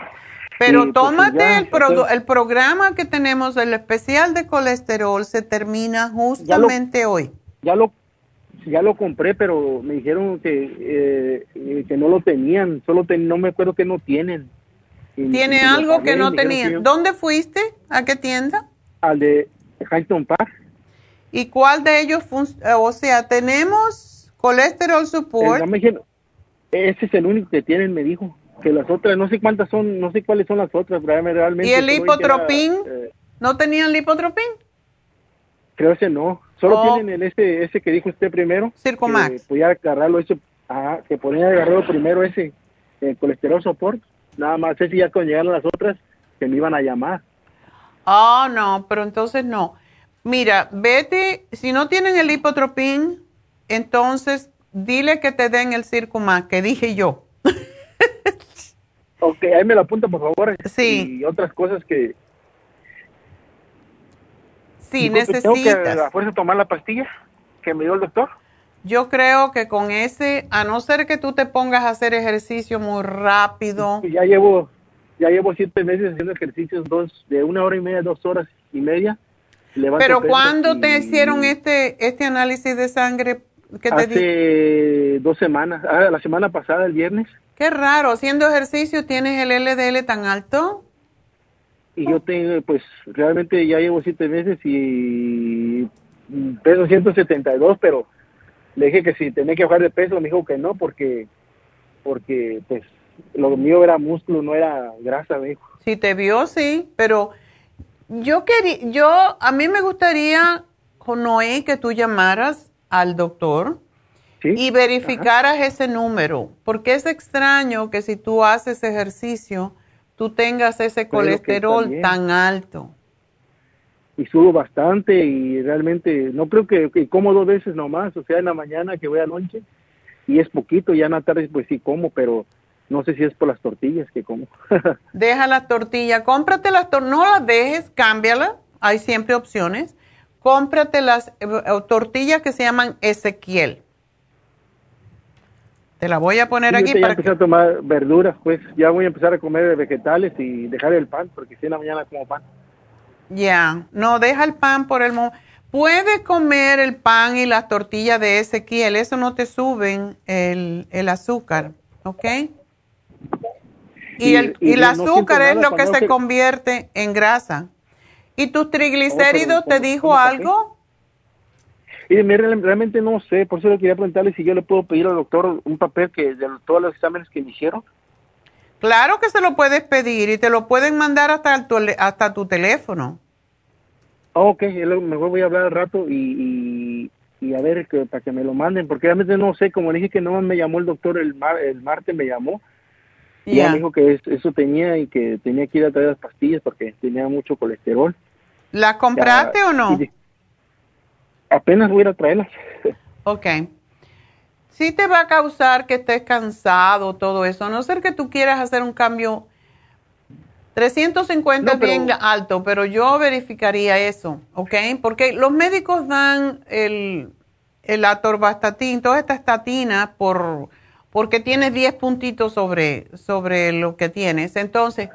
Pero pues, tómate el, el programa que tenemos, el especial de colesterol, se termina justamente hoy. Ya lo, ya lo compré, pero me dijeron que, eh, que no lo tenían, solo no me acuerdo que no tienen. ¿Tiene algo que no tenían? ¿Dónde fuiste? ¿A qué tienda? Al de Hampton Park. ¿Y cuál de ellos, o sea, tenemos colesterol support? ese es el único que tienen, me dijo que las otras, no sé cuántas son, no sé cuáles son las otras, realmente. ¿Y el hipotropín? Eh, ¿No tenían lipotropín? Creo que no. Solo Oh. tienen el ese, ese que dijo usted primero. Circumax. Que podía agarrarlo eso, ajá, que podía agarrarlo primero ese, el colesterol support. Nada más, ese ya cuando llegaron las otras, que me iban a llamar. Ah, no, pero entonces no. Mira, vete, si no tienen el lipotropín, entonces dile que te den el Circumax, que dije yo. Ok, ahí me lo apunta, por favor. Sí. Y otras cosas que... Sí, Disculpe, ¿Tengo que necesitas. a fuerza tomar la pastilla que me dio el doctor? Yo creo que con ese, a no ser que tú te pongas a hacer ejercicio muy rápido, Ya llevo, ya llevo siete meses haciendo ejercicios dos, de una hora y media, dos horas y media. Pero ¿cuándo te hicieron este este análisis de sangre que te di? Hace dos semanas, ah, la semana pasada, el viernes, Qué raro, haciendo ejercicio tienes el LDL tan alto. y yo tengo, pues realmente ya llevo siete meses y peso 172, pero le dije que si tenía que bajar de peso, me dijo que no, porque, porque pues lo mío era músculo, no era grasa, me dijo. Si te vio, sí, pero yo quería, yo, a mí me gustaría, Noé, que tú llamaras al doctor y verificaras ese número, porque es extraño que si tú haces ejercicio, tú tengas ese Pero colesterol tan alto. y subo bastante y realmente no creo que, que como dos veces nomás, o sea, en la mañana que voy a lonche y es poquito, ya en la tarde pues sí como, pero no sé si es por las tortillas que como. Deja la tortilla, cómprate las tortillas, no las dejes, cámbiala, hay siempre opciones. Cómprate las eh, tortillas que se llaman Ezequiel. Te la voy a poner Sí, aquí ahorita ya para empecé a tomar verduras, pues ya voy a empezar a comer vegetales y dejar el pan, porque si en la mañana como pan. Ya, no, deja el pan por el momento. Puedes comer el pan y las tortillas de Ezequiel, eso no te suben el, el azúcar, ¿ok? Y, Y- el, y y no azúcar es lo que se que- convierte en grasa. ¿Y tus triglicéridos te dijo algo? Y me- realmente no sé, por eso le quería preguntarle si yo le puedo pedir al doctor un papel que de todos los exámenes que me hicieron. Claro que se lo puedes pedir y te lo pueden mandar hasta, el tu, hasta tu teléfono. Ah, ok, mejor voy a hablar al rato y, y, y a ver que, para que me lo manden, porque realmente no sé, como le dije que no me llamó el doctor el, mar, el martes, me llamó. Y ya Ya. me dijo que es- eso tenía y que tenía que ir a traer las pastillas porque tenía mucho colesterol. ¿Las compraste Ya, o no? apenas voy a ir a traerlas. Ok. Sí te va a causar que estés cansado, todo eso, a no ser que tú quieras hacer un cambio. 350 No, es bien pero- alto, pero yo verificaría eso, ¿ok? Porque los médicos dan el, el atorvastatin, toda esta estatina, por, porque tienes 10 puntitos sobre, sobre lo que tienes. Entonces,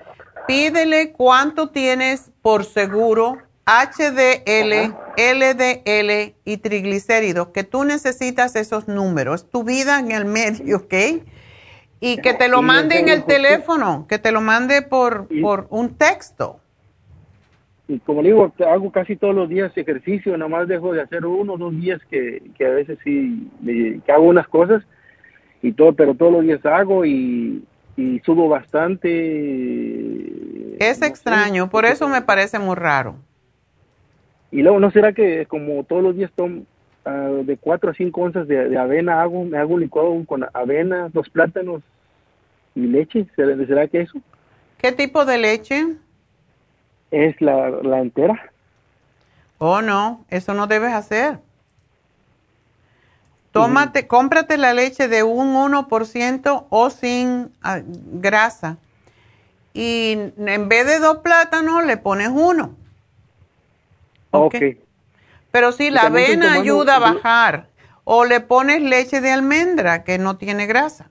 pídele cuánto tienes por seguro, HDL, LDL y triglicéridos, que tú necesitas esos números, tu vida en el medio, ¿ok? Y que te lo mande en el teléfono, que te lo mande por, por un texto. Y como digo, hago casi todos los días ejercicio, nada más dejo de hacer uno o dos días que, que a veces sí, me- que hago unas cosas y todo, pero todos los días hago y, y subo bastante. Es extraño, por eso me parece muy raro. Y luego, ¿no será que como todos los días tomo ah, de 4 a 5 onzas de, de avena, hago, me hago un licuado con avena, dos plátanos y leche? ¿Será, será que eso ¿Qué tipo de leche? es la, la entera? Oh, no, eso no debes hacer. Tómate, cómprate la leche de un 1% o sin ah, grasa. Y en vez de dos plátanos, le pones uno. Ok. Pero sí, la avena tomando- ayuda a bajar. O le pones leche de almendra, que no tiene grasa.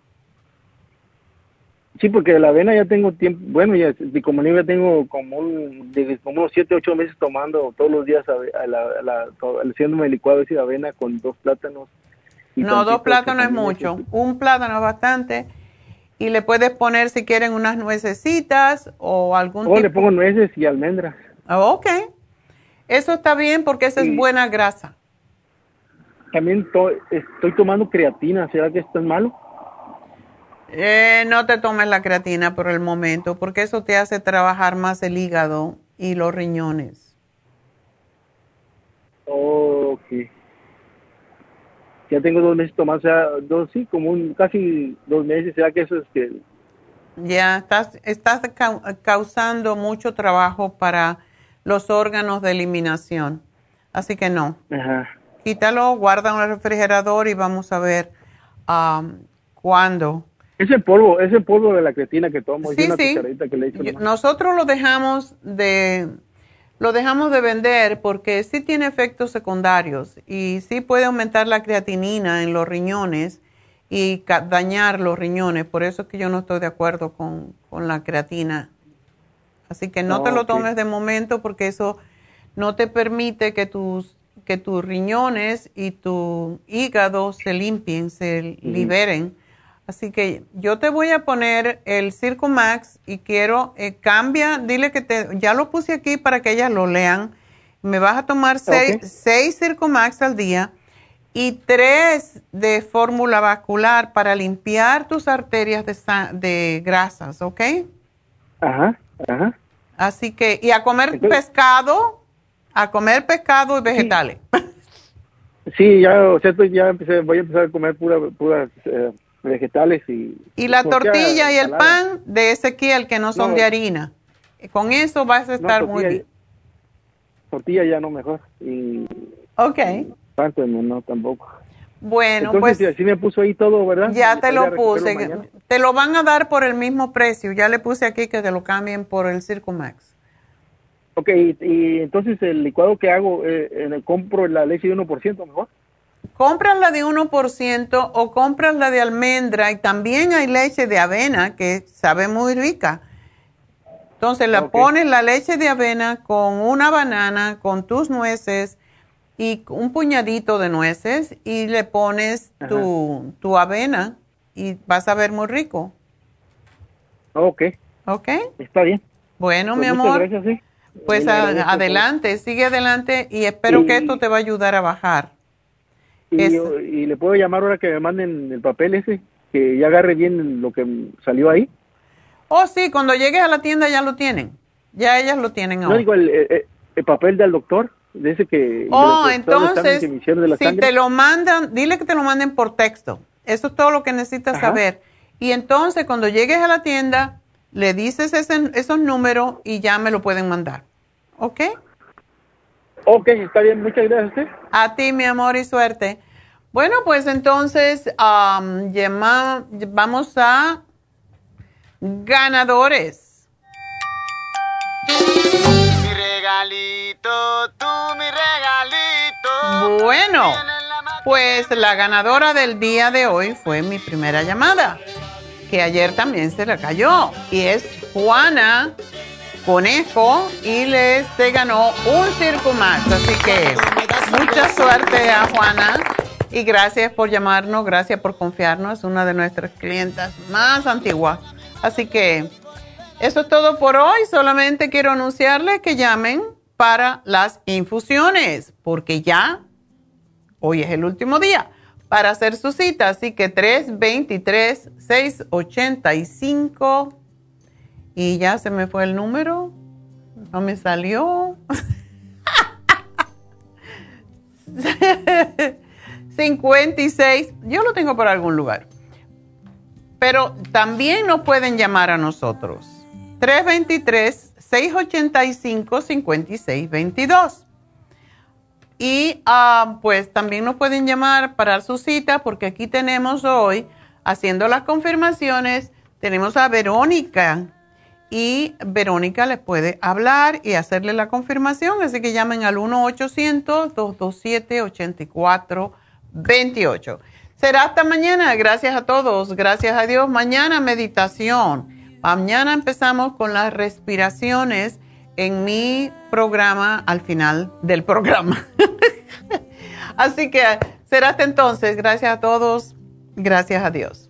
Sí, porque la avena ya tengo tiempo, bueno, ya como niño ya tengo como, un, de, como unos 7, 8 meses tomando todos los días a la, a la, to- haciéndome licuado ese de avena con dos plátanos. No, dos plátanos es mucho. leche. Un plátano es bastante. Y le puedes poner, si quieren, unas nuecesitas o algún O le tipo. pongo nueces y almendras. Ah, ok. Eso está bien porque esa es buena grasa. También to- estoy tomando creatina, ¿será que esto es malo? Eh, no te tomes la creatina por el momento porque eso te hace trabajar más el hígado y los riñones. Ok. Ya tengo dos meses tomando, o sea, dos, sí, como un, casi dos meses, ¿será que eso es que ya estás, estás causando mucho trabajo para los órganos de eliminación. Así que no. Ajá. Quítalo, guarda en el refrigerador y vamos a ver um, cuándo. Ese polvo, ese polvo de la creatina que tomo, sí, sí. que le Nosotros lo dejamos de lo dejamos de vender porque sí tiene efectos secundarios y sí puede aumentar la creatinina en los riñones y dañar los riñones. Por eso es que yo no estoy de acuerdo con, la creatina. Así que no te lo tomes de momento porque eso no te permite que tus, que tus riñones y tu hígado se limpien, se liberen. Así que yo te voy a poner el Circo Max y quiero, eh, cambia, dile que te, ya lo puse aquí para que ellas lo lean. Me vas a tomar seis, seis Circo Max al día y tres de fórmula vascular para limpiar tus arterias de, de grasas, ¿ok? Ajá, ajá. Así que, y a comer pescado, a comer pescado y vegetales. Sí, ya, o sea, ya empecé, voy a empezar a comer pura, puras eh, vegetales y... Y la tortilla y el pan de Ezequiel, que no son de harina. Con eso vas a estar muy bien. Tortilla ya no mejor. Y, ok no, tampoco. Bueno, pues. Sí me puso ahí todo, ¿verdad? Ya te lo puse. Te lo van a dar por el mismo precio. Ya le puse aquí que te lo cambien por el Circo Max. Ok, y, entonces el licuado que hago, eh, ¿compro la leche de 1% mejor? Compras la de 1% o compras la de almendra y también hay leche de avena que sabe muy rica. Entonces la pones la leche de avena con una banana, con tus nueces y un puñadito de nueces y le pones tu, tu, avena y vas a ver muy rico. Ok. Ok. Está bien. Bueno, pues mi amor. Gracias, sí. Pues adelante, sigue adelante y espero que esto te va a ayudar a bajar. Y, y, le puedo llamar ahora que me manden el papel ese, que ya agarre bien lo que salió ahí. Oh, sí, cuando llegues a la tienda ya lo tienen. Ya ellas lo tienen ahora. No digo el, el papel del doctor dice que oh entonces si te lo mandan dile que te lo manden por texto eso es todo lo que necesitas saber y entonces cuando llegues a la tienda le dices ese, esos números y ya me lo pueden mandar ¿ok? Ok está bien muchas gracias a ti mi amor y suerte. Bueno pues entonces vamos a ganadores. Regalito, tú mi regalito. Bueno, pues la ganadora del día de hoy fue mi primera llamada, que ayer también se le cayó, y es Juana Conejo, y les se ganó un Circo más. Así que mucha suerte a Juana. Y gracias por llamarnos, gracias por confiarnos, una de nuestras clientas más antiguas. Así que eso es todo por hoy. Solamente quiero anunciarles que llamen para las infusiones, porque ya hoy es el último día para hacer su cita. Así que 323-685. Y ya se me fue el número. No me salió. 56. Yo lo tengo por algún lugar. Pero también nos pueden llamar a nosotros. 323-685-5622. Y ah, pues también nos pueden llamar para su cita porque aquí tenemos hoy, haciendo las confirmaciones, tenemos a Verónica y Verónica les puede hablar y hacerle la confirmación, así que llamen al 1-800-227-8428. Será hasta mañana, gracias a todos, gracias a Dios. Mañana meditación. Mañana empezamos con las respiraciones en mi programa al final del programa. Así que será hasta entonces. Gracias a todos. Gracias a Dios.